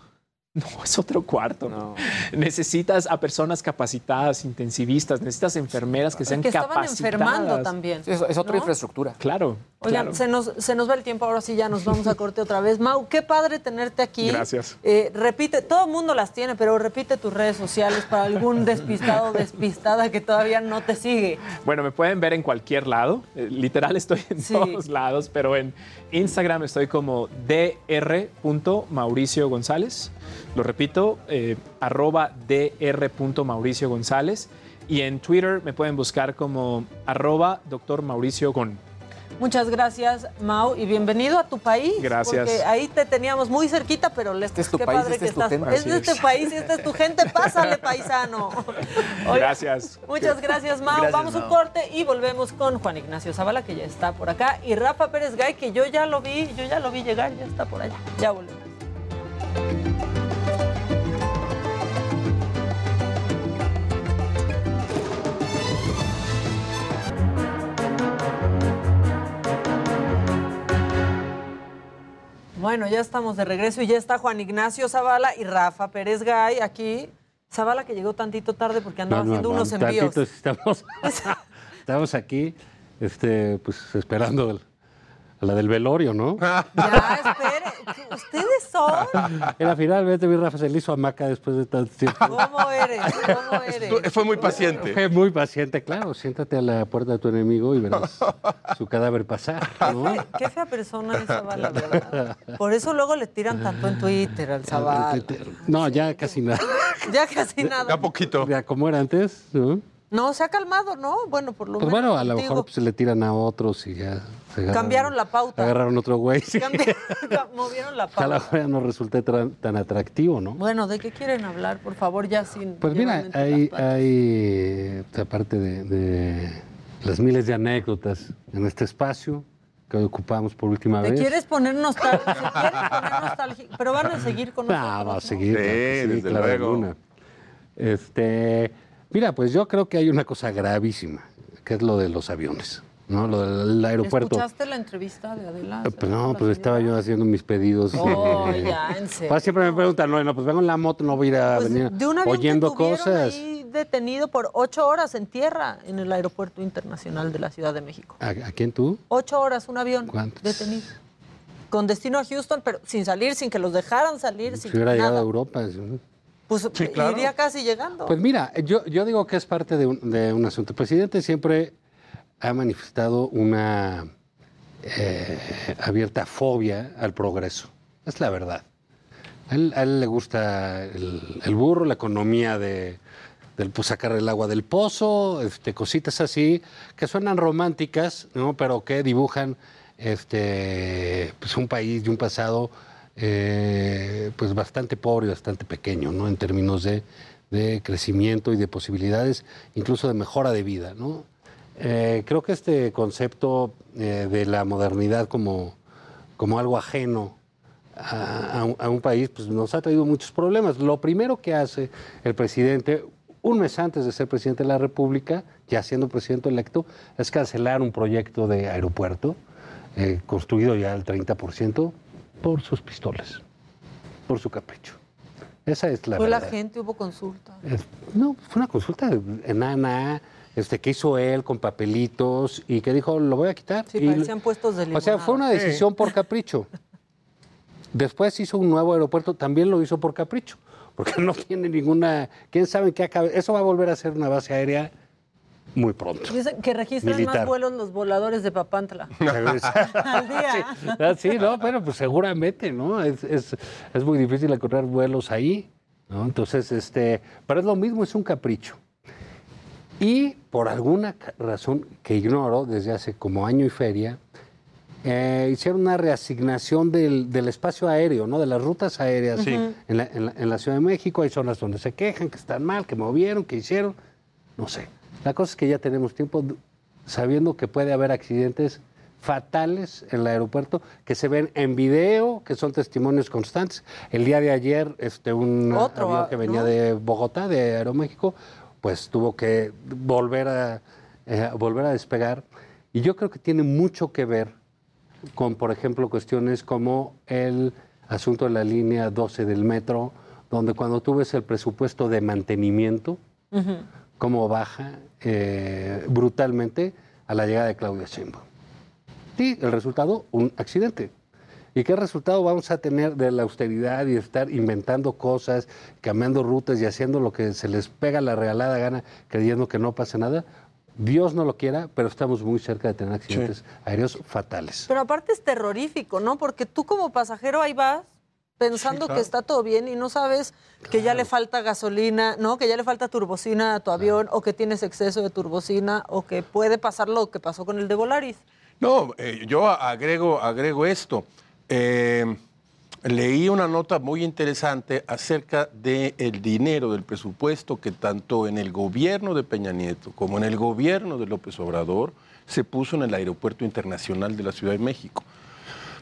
no, es otro cuarto. Necesitas a personas capacitadas, intensivistas, necesitas enfermeras que sean que estaban enfermando también. es, otra infraestructura. Claro. Oigan, Se, nos, se nos va el tiempo, ahora sí ya nos vamos a corte otra vez. Mau, qué padre tenerte aquí. Gracias. Eh, repite, todo el mundo las tiene, pero repite tus redes sociales para algún despistado o despistada que todavía no te sigue. Bueno, me pueden ver en cualquier lado. Eh, literal estoy en todos lados, pero en Instagram estoy como dr.mauricio González. Lo repito, eh, arroba dr.mauricio González. y en Twitter me pueden buscar como arroba doctor Mauricio Gon. Muchas gracias, Mau, y bienvenido a tu país. Gracias. Porque ahí te teníamos muy cerquita, pero este es tu país, este es tu. Es de este país y esta es tu gente. Pásale, paisano. gracias. Muchas gracias, Mau. Vamos a un corte y volvemos con Juan Ignacio Zavala, que ya está por acá, y Rafa Pérez Gay, que yo ya lo vi, yo ya lo vi llegar, ya está por allá. Ya volvemos. Bueno, ya estamos de regreso y ya está Juan Ignacio Zavala y Rafa Pérez Gay aquí. Zavala que llegó tantito tarde porque andaba haciendo unos envíos. Estamos, estamos aquí este, pues, esperando el, la del velorio, ¿no? Ya, espere. ¿Ustedes son? Era finalmente mi Rafa se le hizo hamaca después de tanto tiempo. ¿Cómo eres? ¿Cómo eres? Fue muy paciente. Fue muy paciente, claro. Siéntate a la puerta de tu enemigo y verás su cadáver pasar. ¿no? Qué, fea persona es Zavala, ¿verdad? Por eso luego le tiran tanto en Twitter al Zavala. No, ya casi nada. Ya casi nada. Ya poquito. Ya como era antes, ¿no? No, se ha calmado, ¿no? Bueno, por lo pues menos. Bueno, a lo mejor se le tiran a otros y ya. Se Cambiaron la pauta. Agarraron otro güey. movieron la pauta. A lo mejor ya no resulté tan, atractivo, ¿no? Bueno, ¿de qué quieren hablar? Por favor, ya sin. Pues mira, hay, hay, aparte de, de, las miles de anécdotas en este espacio que hoy ocupamos por última ¿Te vez. quieres poner nostálgico? ¿Quieres poner nostálgico? Pero van a seguir con nosotros. No, va a seguir. Sí, desde luego. Este. Mira, pues yo creo que hay una cosa gravísima, que es lo de los aviones, ¿no? Lo del aeropuerto. ¿Escuchaste la entrevista de Adela? Eh, pues no, pues estaba yo haciendo mis pedidos. Oh, ya, en serio. Pues siempre me preguntan, no, pues vengo en la moto, no voy a ir a pues venir de un avión oyendo que cosas. Ahí detenido por ocho horas en tierra en el aeropuerto internacional de la Ciudad de México. ¿A, quién tú? Ocho horas, un avión ¿Cuántos? detenido. Con destino a Houston, pero sin salir, sin que los dejaran salir. Si sin hubiera nada. llegado a Europa. Pues iría casi llegando. Pues mira, yo, yo digo que es parte de un, de un asunto. El presidente siempre ha manifestado una eh, abierta fobia al progreso. Es la verdad. A él, a él le gusta el, el, burro, la economía de, del pues, sacar el agua del pozo, este, cositas así, que suenan románticas, ¿no? pero que dibujan este, pues, un país y un pasado eh, pues bastante pobre y bastante pequeño, ¿no? En términos de, crecimiento y de posibilidades, incluso de mejora de vida, ¿no? Eh, creo que este concepto eh, de la modernidad como, como algo ajeno a, a, un, a, un, país, pues nos ha traído muchos problemas. Lo primero que hace el presidente, un mes antes de ser presidente de la República, ya siendo presidente electo, es cancelar un proyecto de aeropuerto construido ya al 30%, por sus pistolas, por su capricho. Esa es la ¿Fue verdad. la gente? ¿Hubo consulta? Es, no, fue una consulta enana, este, que hizo él con papelitos y que dijo, lo voy a quitar. Sí, y, parecían puestos de limonada. O sea, fue una decisión sí. por capricho. Después hizo un nuevo aeropuerto, también lo hizo por capricho, porque no tiene ninguna... ¿Quién sabe qué acabe? Eso va a volver a ser una base aérea muy pronto. Dicen que registran Militar. más vuelos los voladores de Papantla. Al día. Sí, sí, no, bueno, pues seguramente, ¿no? Es, es, es, muy difícil encontrar vuelos ahí, ¿no? Entonces, este, pero es lo mismo, es un capricho. Y por alguna razón que ignoro desde hace como año y feria, eh, hicieron una reasignación del, del, espacio aéreo, ¿no? De las rutas aéreas Sí. en, la, en, la, en la Ciudad de México. Hay zonas donde se quejan, que están mal, que movieron, que hicieron, no sé. La cosa es que ya tenemos tiempo sabiendo que puede haber accidentes fatales en el aeropuerto que se ven en video, que son testimonios constantes. El día de ayer, este, un Otro, avión que venía ¿no? de Bogotá, de Aeroméxico, pues tuvo que volver a, eh, volver a despegar. Y yo creo que tiene mucho que ver con, por ejemplo, cuestiones como el asunto de la línea 12 del metro, donde cuando tú ves el presupuesto de mantenimiento, Uh -huh. Cómo baja eh, brutalmente a la llegada de Claudia Sheinbaum. Y el resultado, un accidente. ¿Y qué resultado vamos a tener de la austeridad y estar inventando cosas, cambiando rutas y haciendo lo que se les pega la regalada gana, creyendo que no pasa nada? Dios no lo quiera, pero estamos muy cerca de tener accidentes sí. aéreos fatales. Pero aparte es terrorífico, ¿no? Porque tú como pasajero ahí vas pensando que está todo bien y no sabes que ya le falta gasolina, ¿no? Que ya le falta turbocina a tu avión o que tienes exceso de turbocina o que puede pasar lo que pasó con el de Volaris. No, eh, yo agrego, agrego esto. Eh, leí una nota muy interesante acerca del dinero, del presupuesto que tanto en el gobierno de Peña Nieto como en el gobierno de López Obrador se puso en el Aeropuerto Internacional de la Ciudad de México.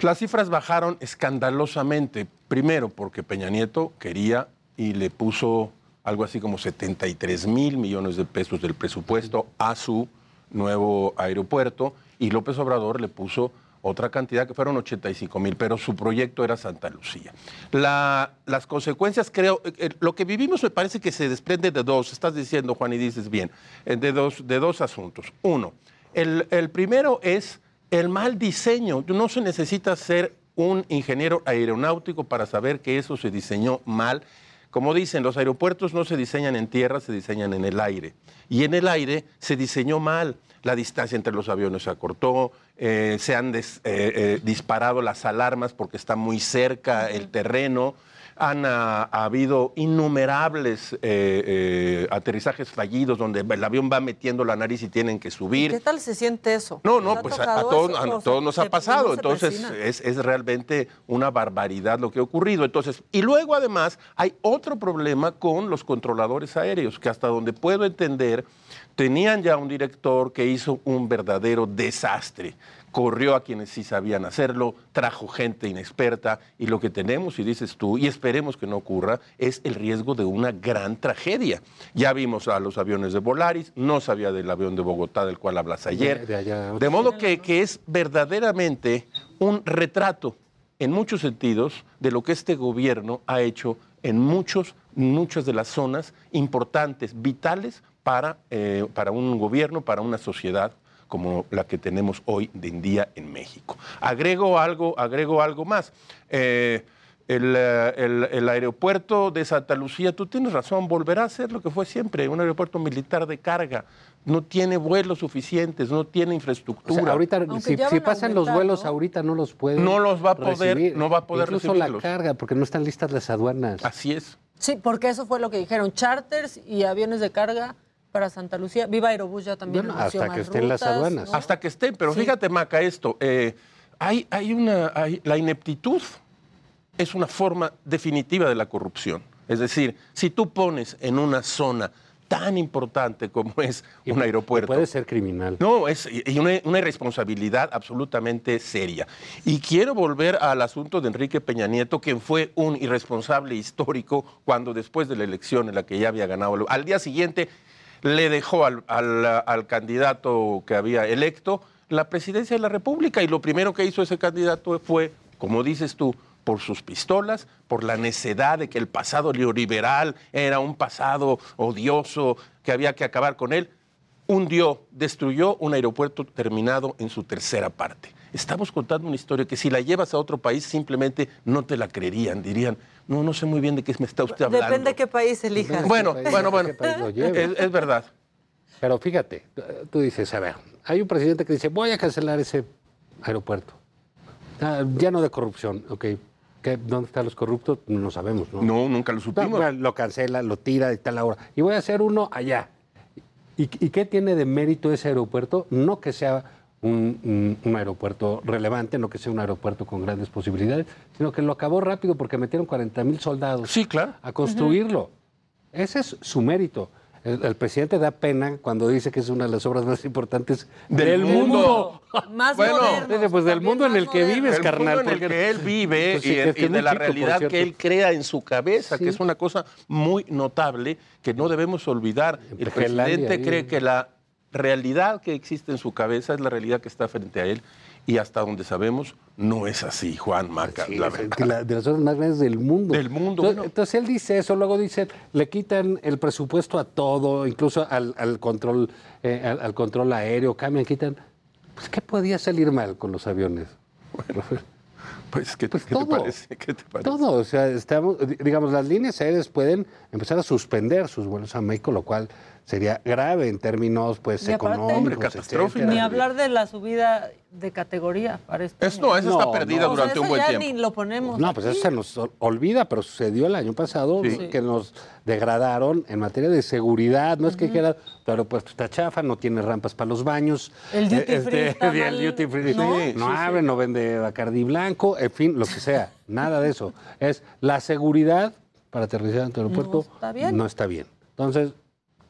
Las cifras bajaron escandalosamente, primero porque Peña Nieto quería y le puso algo así como 73 mil millones de pesos del presupuesto a su nuevo aeropuerto y López Obrador le puso otra cantidad que fueron 85 mil, pero su proyecto era Santa Lucía. las consecuencias, creo, eh, eh, lo que vivimos me parece que se desprende de dos, estás diciendo Juan y dices bien, eh, de dos, de dos asuntos. Uno, el, el primero es el mal diseño. No se necesita ser un ingeniero aeronáutico para saber que eso se diseñó mal. Como dicen, los aeropuertos no se diseñan en tierra, se diseñan en el aire. Y en el aire se diseñó mal. La distancia entre los aviones se acortó, eh, se han eh, eh, disparado las alarmas porque está muy cerca el terreno han ha, habido innumerables eh, eh, aterrizajes fallidos donde el avión va metiendo la nariz y tienen que subir. ¿Qué tal se siente eso? No, no, pues a, todos, nos ha pasado. Entonces es, es, realmente una barbaridad lo que ha ocurrido. Entonces, y luego además hay otro problema con los controladores aéreos, que hasta donde puedo entender, tenían ya un director que hizo un verdadero desastre corrió a quienes sí sabían hacerlo, trajo gente inexperta y lo que tenemos, y dices tú, y esperemos que no ocurra, es el riesgo de una gran tragedia. Ya vimos a los aviones de Volaris, no sabía del avión de Bogotá del cual hablas ayer, de, modo que, que es verdaderamente un retrato en muchos sentidos de lo que este gobierno ha hecho en muchos, muchas de las zonas importantes, vitales para, eh, para un gobierno, para una sociedad como la que tenemos hoy en día en México. Agrego algo, agrego algo más. Eh, eh, el, aeropuerto de Santa Lucía, tú tienes razón, volverá a ser lo que fue siempre, un aeropuerto militar de carga. No tiene vuelos suficientes, no tiene infraestructura. ahorita, si, pasan los vuelos, ahorita no los puede. No los va a poder, no va a poder Incluso la carga, porque no están listas las aduanas. Así es. Sí, porque eso fue lo que dijeron, charters y aviones de carga para Santa Lucía. Viva Aerobús ya también. hasta que estén las aduanas. Hasta que estén, pero fíjate, Maca, esto. Eh, hay, hay una, la ineptitud es una forma definitiva de la corrupción. Es decir, si tú pones en una zona tan importante como es un aeropuerto. Puede ser criminal. No, es y una, una, irresponsabilidad absolutamente seria. Y quiero volver al asunto de Enrique Peña Nieto, quien fue un irresponsable histórico cuando después de la elección en la que ya había ganado, al día siguiente le dejó al, candidato que había electo la presidencia de la República y lo primero que hizo ese candidato fue, como dices tú, por sus pistolas, por la necedad de que el pasado neoliberal era un pasado odioso, que había que acabar con él, hundió, destruyó un aeropuerto terminado en su tercera parte. Estamos contando una historia que si la llevas a otro país simplemente no te la creerían, dirían, no, no sé muy bien de qué me está usted hablando. Depende de qué país elija. Bueno, bueno, bueno, es, verdad. Pero fíjate, tú dices, a ver, hay un presidente que dice, voy a cancelar ese aeropuerto. Ah, lleno de corrupción, ok. ¿Dónde están los corruptos? No sabemos, ¿no? No, nunca lo supimos. lo cancela, lo tira y tal hora. Y voy a hacer uno allá. ¿Y, ¿Y qué tiene de mérito ese aeropuerto? No que sea un, aeropuerto relevante, no que sea un aeropuerto con grandes posibilidades, sino que lo acabó rápido porque metieron 40 mil soldados sí, claro. a construirlo. Ese es su mérito. El, presidente da pena cuando dice que es una de las obras más importantes del, mundo. Más bueno, pues del mundo en el que vives, carnal. En el que él vive y, de la realidad que él crea en su cabeza, que es una cosa muy notable que no debemos olvidar. El presidente cree que la realidad que existe en su cabeza es la realidad que está frente a él y hasta donde sabemos no es así, Juan Maca, la verdad. de las obras más grandes del mundo. Del mundo. Entonces, él dice eso, luego dice, le quitan el presupuesto a todo, incluso al, control, eh, al, control aéreo, cambian, quitan. Pues, ¿qué podía salir mal con los aviones? Bueno, pues, ¿qué, pues te parece? ¿qué, te parece? Todo, o sea, estamos, digamos, las líneas aéreas pueden empezar a suspender sus vuelos a México, lo cual sería grave en términos pues económicos, catastrófico. Ni hablar de la subida de categoría para este es, No, eso está perdida durante un buen ya tiempo. Ni lo ponemos. No, pues eso se nos olvida, pero sucedió el año pasado que nos degradaron en materia de seguridad. No es que quiera, pero pues está chafa, no tiene rampas para los baños. El duty este, free. Está el duty free no, no abre, no vende Bacardi blanco, en fin, lo que sea. Nada de eso. Es la seguridad para aterrizar en tu aeropuerto no está bien. No está bien. Entonces,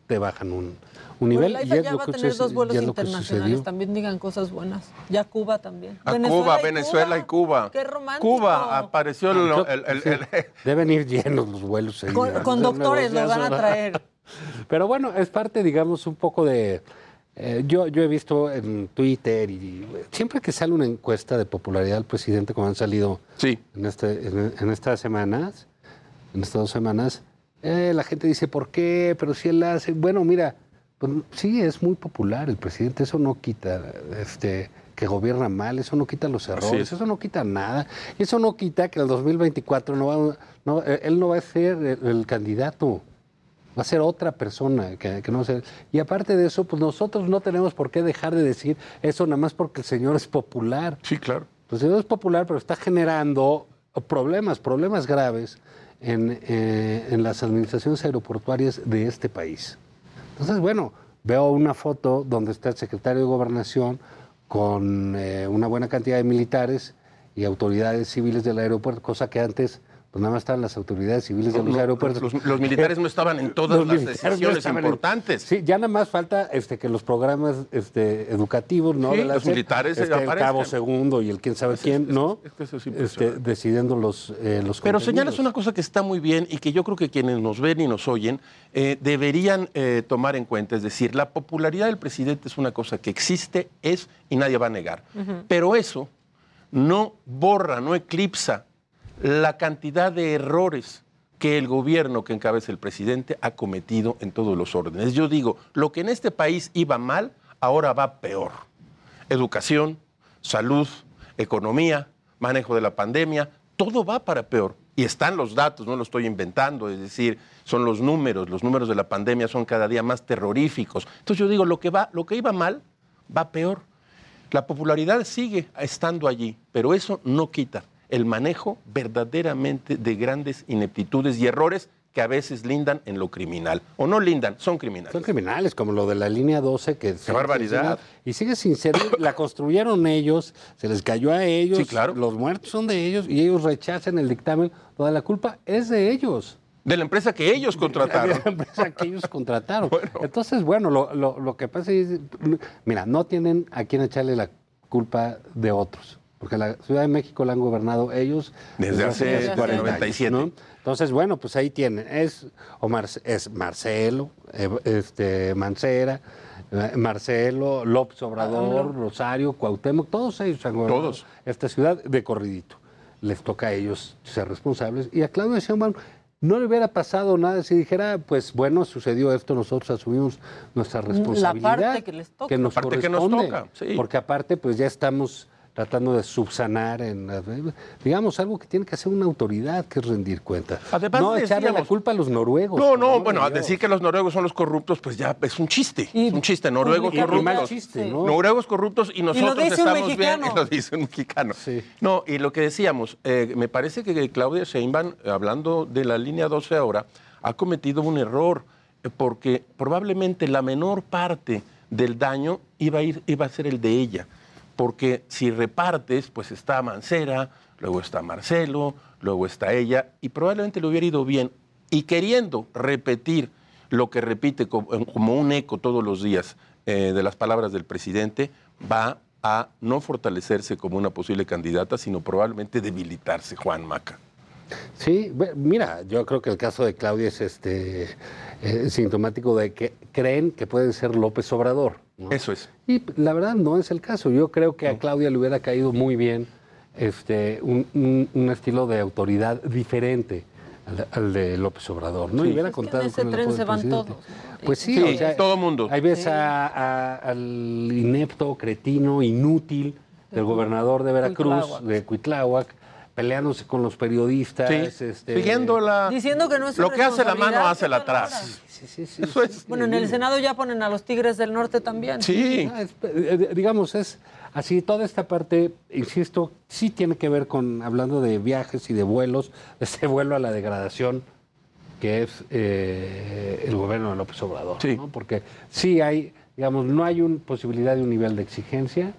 te bajan un, un nivel. y ya va a tener dos vuelos internacionales, también digan cosas buenas. Ya Cuba también. A Cuba, Venezuela y Cuba. Qué romántico. Cuba apareció el... Deben ir llenos los vuelos. Con, doctores lo van a traer. Pero bueno, es parte, digamos, un poco de... Eh, yo, yo he visto en Twitter y siempre que sale una encuesta de popularidad del presidente, como han salido sí. en, este, en estas semanas, en estas dos semanas, eh, la gente dice, ¿por qué? Pero si él hace... Bueno, mira, pues, sí, es muy popular el presidente, eso no quita este, que gobierna mal, eso no quita los errores, eso no quita nada. Eso no quita que en el 2024 no va, no, eh, él no va a ser el, candidato, va a ser otra persona que, que no sea. Y aparte de eso, pues nosotros no tenemos por qué dejar de decir eso nada más porque el señor es popular. Sí, claro. El señor es popular, pero está generando problemas, problemas graves eh, en, las administraciones aeroportuarias de este país. Entonces, bueno, veo una foto donde está el secretario de Gobernación con eh, una buena cantidad de militares y autoridades civiles del aeropuerto, cosa que antes pues nada más estaban las autoridades civiles de los aeropuertos. Los, militares no estaban en todas las decisiones importantes. sí, ya nada más falta este, que los programas este, educativos, ¿no? de los militares este, el cabo segundo y el quién sabe quién, ¿no? este, decidiendo los, eh, los Pero señalas una cosa que está muy bien y que yo creo que quienes nos ven y nos oyen eh, deberían eh, tomar en cuenta. Es decir, la popularidad del presidente es una cosa que existe, es y nadie va a negar. Pero eso no borra, no eclipsa la cantidad de errores que el gobierno que encabeza el presidente ha cometido en todos los órdenes. Yo digo, lo que en este país iba mal, ahora va peor. Educación, salud, economía, manejo de la pandemia, todo va para peor. Y están los datos, no lo estoy inventando, es decir, son los números, los números de la pandemia son cada día más terroríficos. Entonces yo digo, lo que va, lo que iba mal, va peor. La popularidad sigue estando allí, pero eso no quita el manejo verdaderamente de grandes ineptitudes y errores que a veces lindan en lo criminal. O no lindan, son criminales. Son criminales, como lo de la línea 12. Que ¡Qué barbaridad! y sigue sin ser, la construyeron ellos, se les cayó a ellos, sí, claro. los muertos son de ellos y ellos rechazan el dictamen. Toda la culpa es de ellos. De la empresa que ellos contrataron. De la empresa que ellos contrataron. Entonces, bueno, lo, lo, lo que pasa es, mira, no tienen a quién echarle la culpa de otros porque la Ciudad de México la han gobernado ellos desde, hace, 47. Entonces, bueno, pues ahí tienen, es, Omar, es Marcelo, eh, este, Mancera, eh, Marcelo, López Obrador, Rosario, Cuauhtémoc, todos ellos han gobernado esta ciudad de corridito. Les toca a ellos ser responsables. Y a Claudio Sheinbaum no le hubiera pasado nada si dijera, pues bueno, sucedió esto, nosotros asumimos nuestra responsabilidad. La parte que les toca. Que nos, parte que nos toca, Porque aparte, pues ya estamos tratando de subsanar en digamos algo que tiene que hacer una autoridad que es rendir cuentas. no echarle la culpa a los noruegos. No, no, bueno, a decir que los noruegos son los corruptos, pues ya es un chiste, es un chiste, noruegos corruptos. Chiste, ¿no? Noruegos corruptos y nosotros estamos bien, y lo dice un mexicano. No, y lo que decíamos, eh, me parece que Claudia Sheinbaum, hablando de la línea 12 ahora, ha cometido un error eh, porque probablemente la menor parte del daño iba a ir iba a ser el de ella porque si repartes, pues está Mancera, luego está Marcelo, luego está ella, y probablemente le hubiera ido bien. Y queriendo repetir lo que repite como, un eco todos los días eh, de las palabras del presidente, va a no fortalecerse como una posible candidata, sino probablemente debilitarse, Juan Maca. Sí, mira, yo creo que el caso de Claudia es este eh, sintomático de que creen que puede ser López Obrador. Eso es. Y la verdad no es el caso. Yo creo que a Claudia le hubiera caído muy bien este, un, estilo de autoridad diferente al, de López Obrador. No hubiera contado en ese tren se van todos. Pues sí, todo mundo. Ahí ves al inepto, cretino, inútil del gobernador de Veracruz, de Cuitláhuac, peleándose con los periodistas. Este, Siguiendo la... Diciendo que no es Lo que hace la mano hace la atrás. Eso es. Bueno, en el Senado ya ponen a los Tigres del Norte también. Sí. Ah, eh, digamos, es así, toda esta parte, insisto, sí tiene que ver con, hablando de viajes y de vuelos, ese vuelo a la degradación que es eh, el gobierno de López Obrador. ¿no? Porque sí hay, digamos, no hay una posibilidad de un nivel de exigencia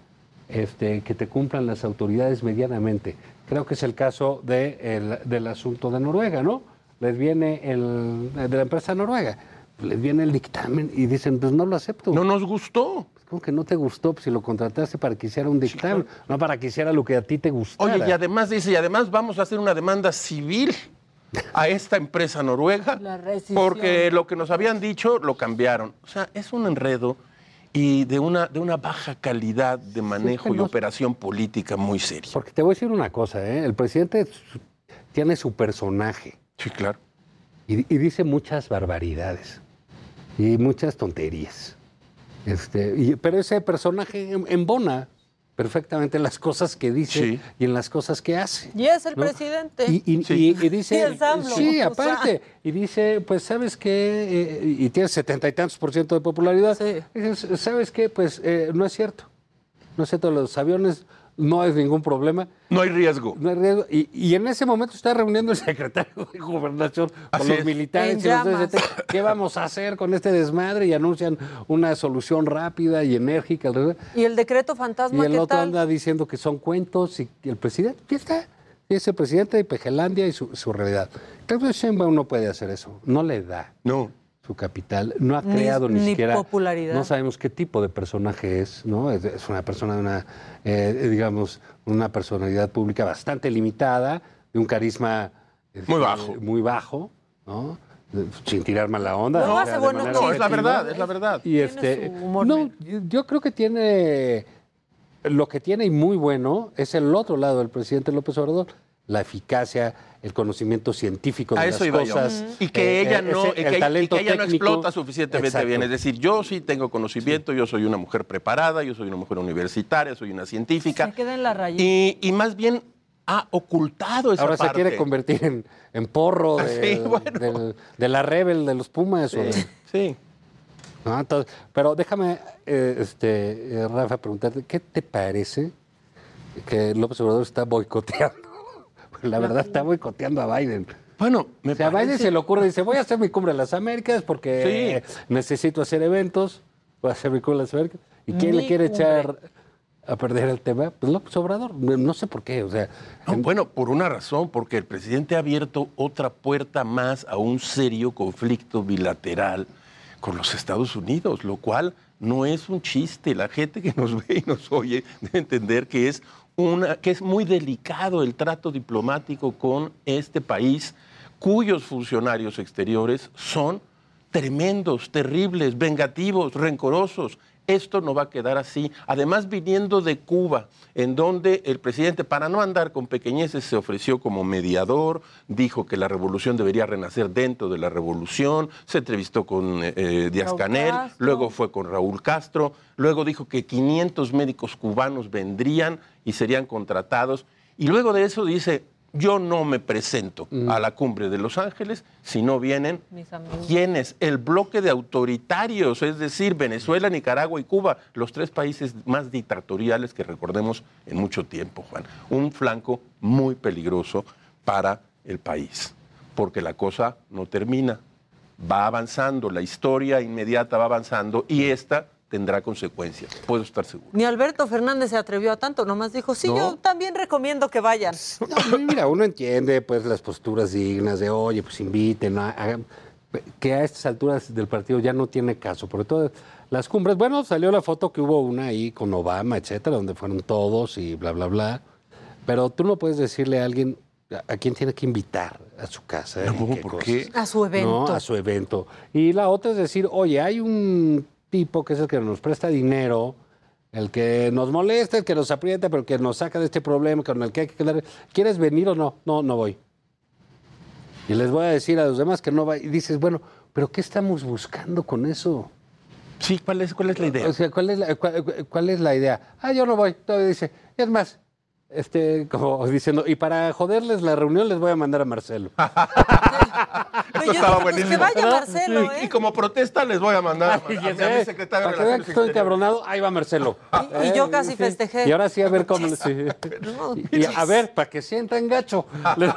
este, que te cumplan las autoridades medianamente. Creo que es el caso de del asunto de Noruega, ¿no? Les viene el, de la empresa noruega, les viene el dictamen y dicen, pues no lo acepto. No nos gustó. Pues, ¿Cómo que no te gustó? Pues si lo contrataste para que hiciera un dictamen, no para que hiciera lo que a ti te gustara. Oye, y además dice, y además vamos a hacer una demanda civil a esta empresa noruega porque lo que nos habían dicho lo cambiaron. O sea, es un enredo y de una, de una baja calidad de manejo y operación política muy seria. Porque te voy a decir una cosa, ¿eh? el presidente tiene su personaje. Sí, claro. Y, dice muchas barbaridades y muchas tonterías. Este, pero ese personaje embona perfectamente en las cosas que dice y en las cosas que hace. Y es el presidente. Y, dice, sí, aparte, y dice, pues sabes qué, eh, y tiene setenta y tantos por ciento de popularidad, sabes qué, pues eh, no es cierto, no es cierto, los aviones no hay ningún problema. No hay riesgo. No hay riesgo. Y, en ese momento está reuniendo el secretario de Gobernación con los militares. Y los ¿Qué vamos a hacer con este desmadre? Y anuncian una solución rápida y enérgica. ¿Y el decreto fantasma? Y el otro anda diciendo que son cuentos y, el presidente, ¿qué está? Es el presidente de Pejelandia y su, su realidad. Claudio Sheinbaum no puede hacer eso. No le da. No su capital, no ha creado ni, siquiera popularidad. No sabemos qué tipo de personaje es, ¿no? Es, una persona de una, eh, digamos, una personalidad pública bastante limitada, de un carisma este, muy bajo, muy bajo, ¿no? Sin tirar mala onda. No, no, es la verdad, es la verdad. Y este, no, yo creo que tiene lo que tiene y muy bueno es el otro lado del presidente López Obrador, la eficacia, el conocimiento científico de las cosas. Y que ella no, explota suficientemente bien. Es decir, yo sí tengo conocimiento, yo soy una mujer preparada, yo soy una mujer universitaria, soy una científica. Se queda en la. Y, más bien ha ocultado esa Ahora parte. se quiere convertir en, porro de, la rebel de los Pumas. Sí. pero déjame, eh, este, eh, Rafa, preguntarte, ¿qué te parece que López Obrador está boicoteando la verdad está boicoteando a Biden. Bueno, me a Biden se le ocurre, dice, voy a hacer mi cumbre de las Américas porque necesito hacer eventos, voy a hacer mi cumbre de las Américas. ¿Y quién le quiere echar a perder el tema? Pues López Obrador, no sé por qué, o sea... Bueno, por una razón, porque el presidente ha abierto otra puerta más a un serio conflicto bilateral con los Estados Unidos, lo cual no es un chiste. La gente que nos ve y nos oye debe entender que es que es muy delicado el trato diplomático con este país, cuyos funcionarios exteriores son tremendos, terribles, vengativos, rencorosos. Esto no va a quedar así. Además, viniendo de Cuba, en donde el presidente, para no andar con pequeñeces, se ofreció como mediador, dijo que la revolución debería renacer dentro de la revolución, se entrevistó con eh, eh, Díaz Canel, luego fue con Raúl Castro, luego dijo que 500 médicos cubanos vendrían y serían contratados, y luego de eso dice, yo no me presento a la cumbre de Los Ángeles si no vienen quienes, el bloque de autoritarios, es decir, Venezuela, Nicaragua y Cuba, los tres países más dictatoriales que recordemos en mucho tiempo, Juan. Un flanco muy peligroso para el país, porque la cosa no termina, va avanzando, la historia inmediata va avanzando y esta tendrá consecuencias, puedo estar seguro. Ni Alberto Fernández se atrevió a tanto, nomás dijo, sí, yo también recomiendo que vayan. mira, uno entiende pues las posturas dignas de, oye, pues inviten, que a estas alturas del partido ya no tiene caso, porque todas las cumbres, bueno, salió la foto que hubo una ahí con Obama, etcétera, donde fueron todos y bla, bla, bla, pero tú no puedes decirle a alguien, a quién tiene que invitar a su casa. ¿por qué? A su evento. a su evento. Y la otra es decir, oye, hay un tipo que es el que nos presta dinero, el que nos molesta, el que nos aprieta, pero el que nos saca de este problema, con el que hay que quedar. ¿Quieres venir o no? No, no voy. Y les voy a decir a los demás que no va. Y dices, bueno, pero ¿qué estamos buscando con eso? Sí, ¿cuál es, cuál es la idea? O sea, ¿cuál es la, cuál, es la idea? Ah, yo no voy. Todavía dice, es más, este, como diciendo, y para joderles la reunión les voy a mandar a Marcelo. Esto estaba pues, buenísimo. Que vaya Marcelo, ¿eh? y, como protesta les voy a mandar a, a, mi secretario para que estoy encabronado, ahí va Marcelo. Y, yo casi festejé. Y ahora sí, a ver cómo... Sí. Y a ver, para que sientan gacho, les,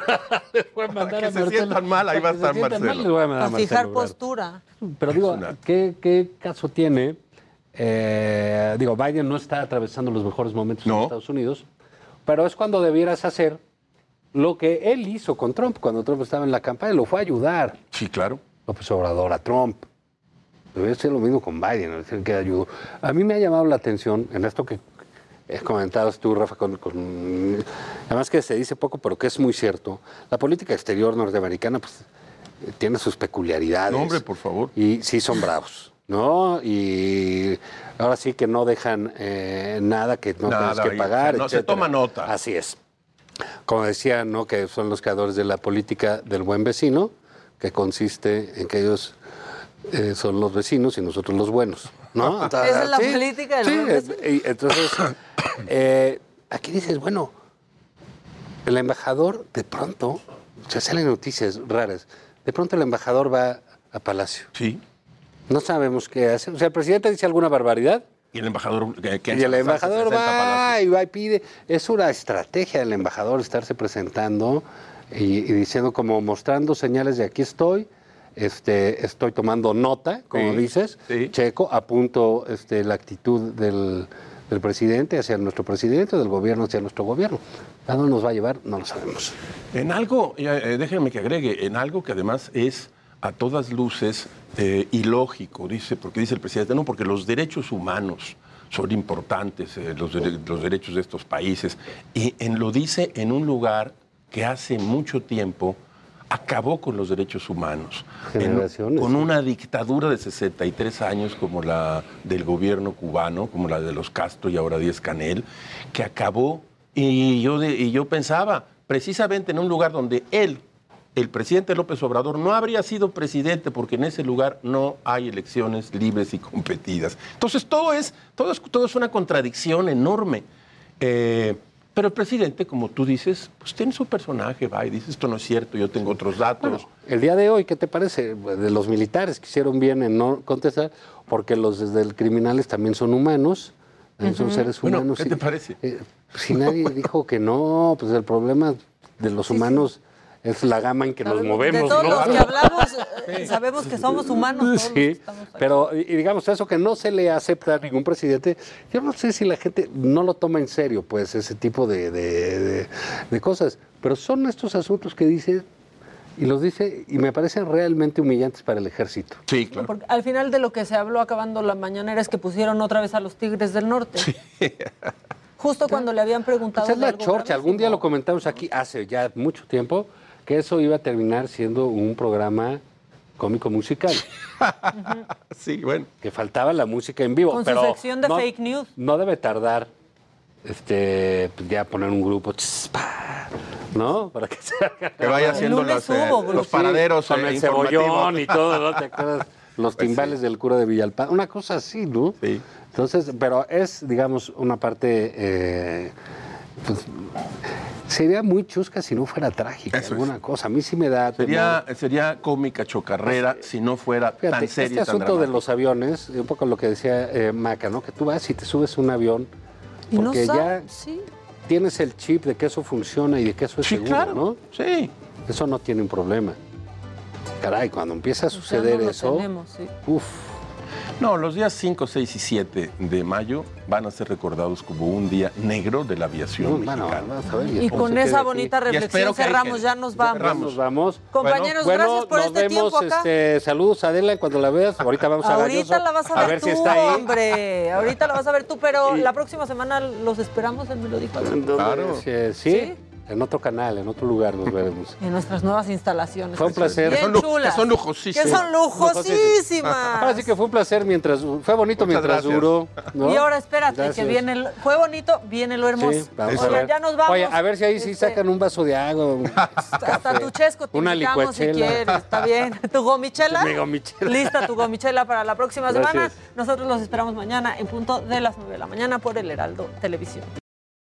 voy a mandar para que se sientan mal, ahí va a estar Marcelo. Mal, les voy a, mandar a, Marcelo, fijar postura. Pero digo, ¿qué, ¿qué caso tiene? Eh, digo, Biden no está atravesando los mejores momentos en Estados Unidos, pero es cuando debieras hacer lo que él hizo con Trump cuando Trump estaba en la campaña, lo fue a ayudar. Sí, claro. López Obrador a Trump. Debe ser lo mismo con Biden, decir que ayudó. A mí me ha llamado la atención en esto que comentabas tú, Rafa, con, además que se dice poco, pero que es muy cierto. La política exterior norteamericana pues, tiene sus peculiaridades. No, hombre, por favor. Y sí son bravos. ¿No? Y ahora sí que no dejan eh, nada que no tengas que pagar. no se toma nota. Así es. Como decía, ¿no? Que son los creadores de la política del buen vecino, que consiste en que ellos eh, son los vecinos y nosotros los buenos, ¿no? Esa es la política del buen vecino. entonces, eh, aquí dices, bueno, el embajador de pronto, se salen noticias raras, de pronto el embajador va a Palacio. Sí. No sabemos qué hace. O sea, el presidente dice alguna barbaridad. Y el embajador, ¿qué y el embajador va y va y pide. Es una estrategia del embajador estarse presentando y, diciendo como mostrando señales de aquí estoy, este, estoy tomando nota, como dices, checo, apunto este, la actitud del, del, presidente hacia nuestro presidente, del gobierno hacia nuestro gobierno. ¿A dónde nos va a llevar? No lo sabemos. En algo, eh, déjenme que agregue, en algo que además es a todas luces eh, ilógico, dice, porque dice el presidente, no, porque los derechos humanos son importantes, eh, los, los, derechos de estos países, y en, lo dice en un lugar que hace mucho tiempo acabó con los derechos humanos, con una dictadura de 63 años como la del gobierno cubano, como la de los Castro y ahora Díaz Canel, que acabó, y yo, y yo pensaba, precisamente en un lugar donde él el presidente López Obrador no habría sido presidente porque en ese lugar no hay elecciones libres y competidas. Entonces todo es, todo es, todo es una contradicción enorme. Eh, pero el presidente, como tú dices, pues tiene su personaje, va y dice, esto no es cierto, yo tengo otros datos. el día de hoy, ¿qué te parece? De los militares que hicieron bien en no contestar, porque los desde criminales también son humanos, también son seres humanos. ¿Qué te parece? Eh, si nadie dijo que no, pues el problema de los humanos es la gama en que nos movemos. De todos los que hablamos, eh, sabemos que somos humanos. sí, pero y digamos eso que no se le acepta a ningún presidente, yo no sé si la gente no lo toma en serio, pues, ese tipo de, cosas. Pero son estos asuntos que dice y los dice y me parecen realmente humillantes para el ejército. Sí, claro. Porque al final de lo que se habló acabando la mañanera es que pusieron otra vez a los Tigres del Norte. Sí. Justo cuando le habían preguntado. Esa es la chorcha. Algún día lo comentamos aquí hace ya mucho tiempo que eso iba a terminar siendo un programa cómico musical. sí, bueno. Que faltaba la música en vivo. Con pero su sección de fake news. No debe tardar este ya poner un grupo, ¿no? Para que se Que vaya haciendo los, eh, los paraderos con el cebollón y todo, ¿no? ¿Te acuerdas? Los pues timbales del cura de Villalpán, una cosa así, ¿no? Sí. Entonces, pero es, digamos, una parte eh, pues, sería muy chusca si no fuera trágica, alguna cosa. A mí sí me da. Sería, sería cómica chocarrera pues, si no fuera tan seria. Este asunto de los aviones, un poco lo que decía eh, Maca, ¿no? Que tú vas y te subes un avión porque ya tienes el chip de que eso funciona y de que eso es seguro, ¿no? Sí. Eso no tiene un problema. Caray, cuando empieza a suceder eso, uf, no, los días 5, 6 y 7 de mayo van a ser recordados como un día negro de la aviación mexicana. y, con esa bonita reflexión cerramos, ya nos vamos. Nos vamos. Compañeros, gracias por este tiempo acá. Este, saludos Adela cuando la veas. Ahorita vamos a Ahorita la vas a ver, tú, si está ahí. hombre. Ahorita la vas a ver tú, pero la próxima semana los esperamos en Melodico. Claro. ¿Sí? ¿Sí? En otro canal, en otro lugar nos veremos. en nuestras nuevas instalaciones. Fue un placer. Bien son, chulas. son lujosísimas. Que son lujosísimas. Ahora sí que fue un placer mientras fue bonito mientras duró. Y ahora espérate, que viene el, fue bonito, viene lo hermoso. Sí, vamos a ver. ya nos vamos. Oye, a ver si ahí sí este, sacan un vaso de agua. Hasta tu chesco te Una licuachela. si quieres, está bien. ¿Tu gomichela? Mi gomichela. Lista tu gomichela para la próxima semana. Nosotros los esperamos mañana en punto de las 9 de la mañana por el Heraldo Televisión.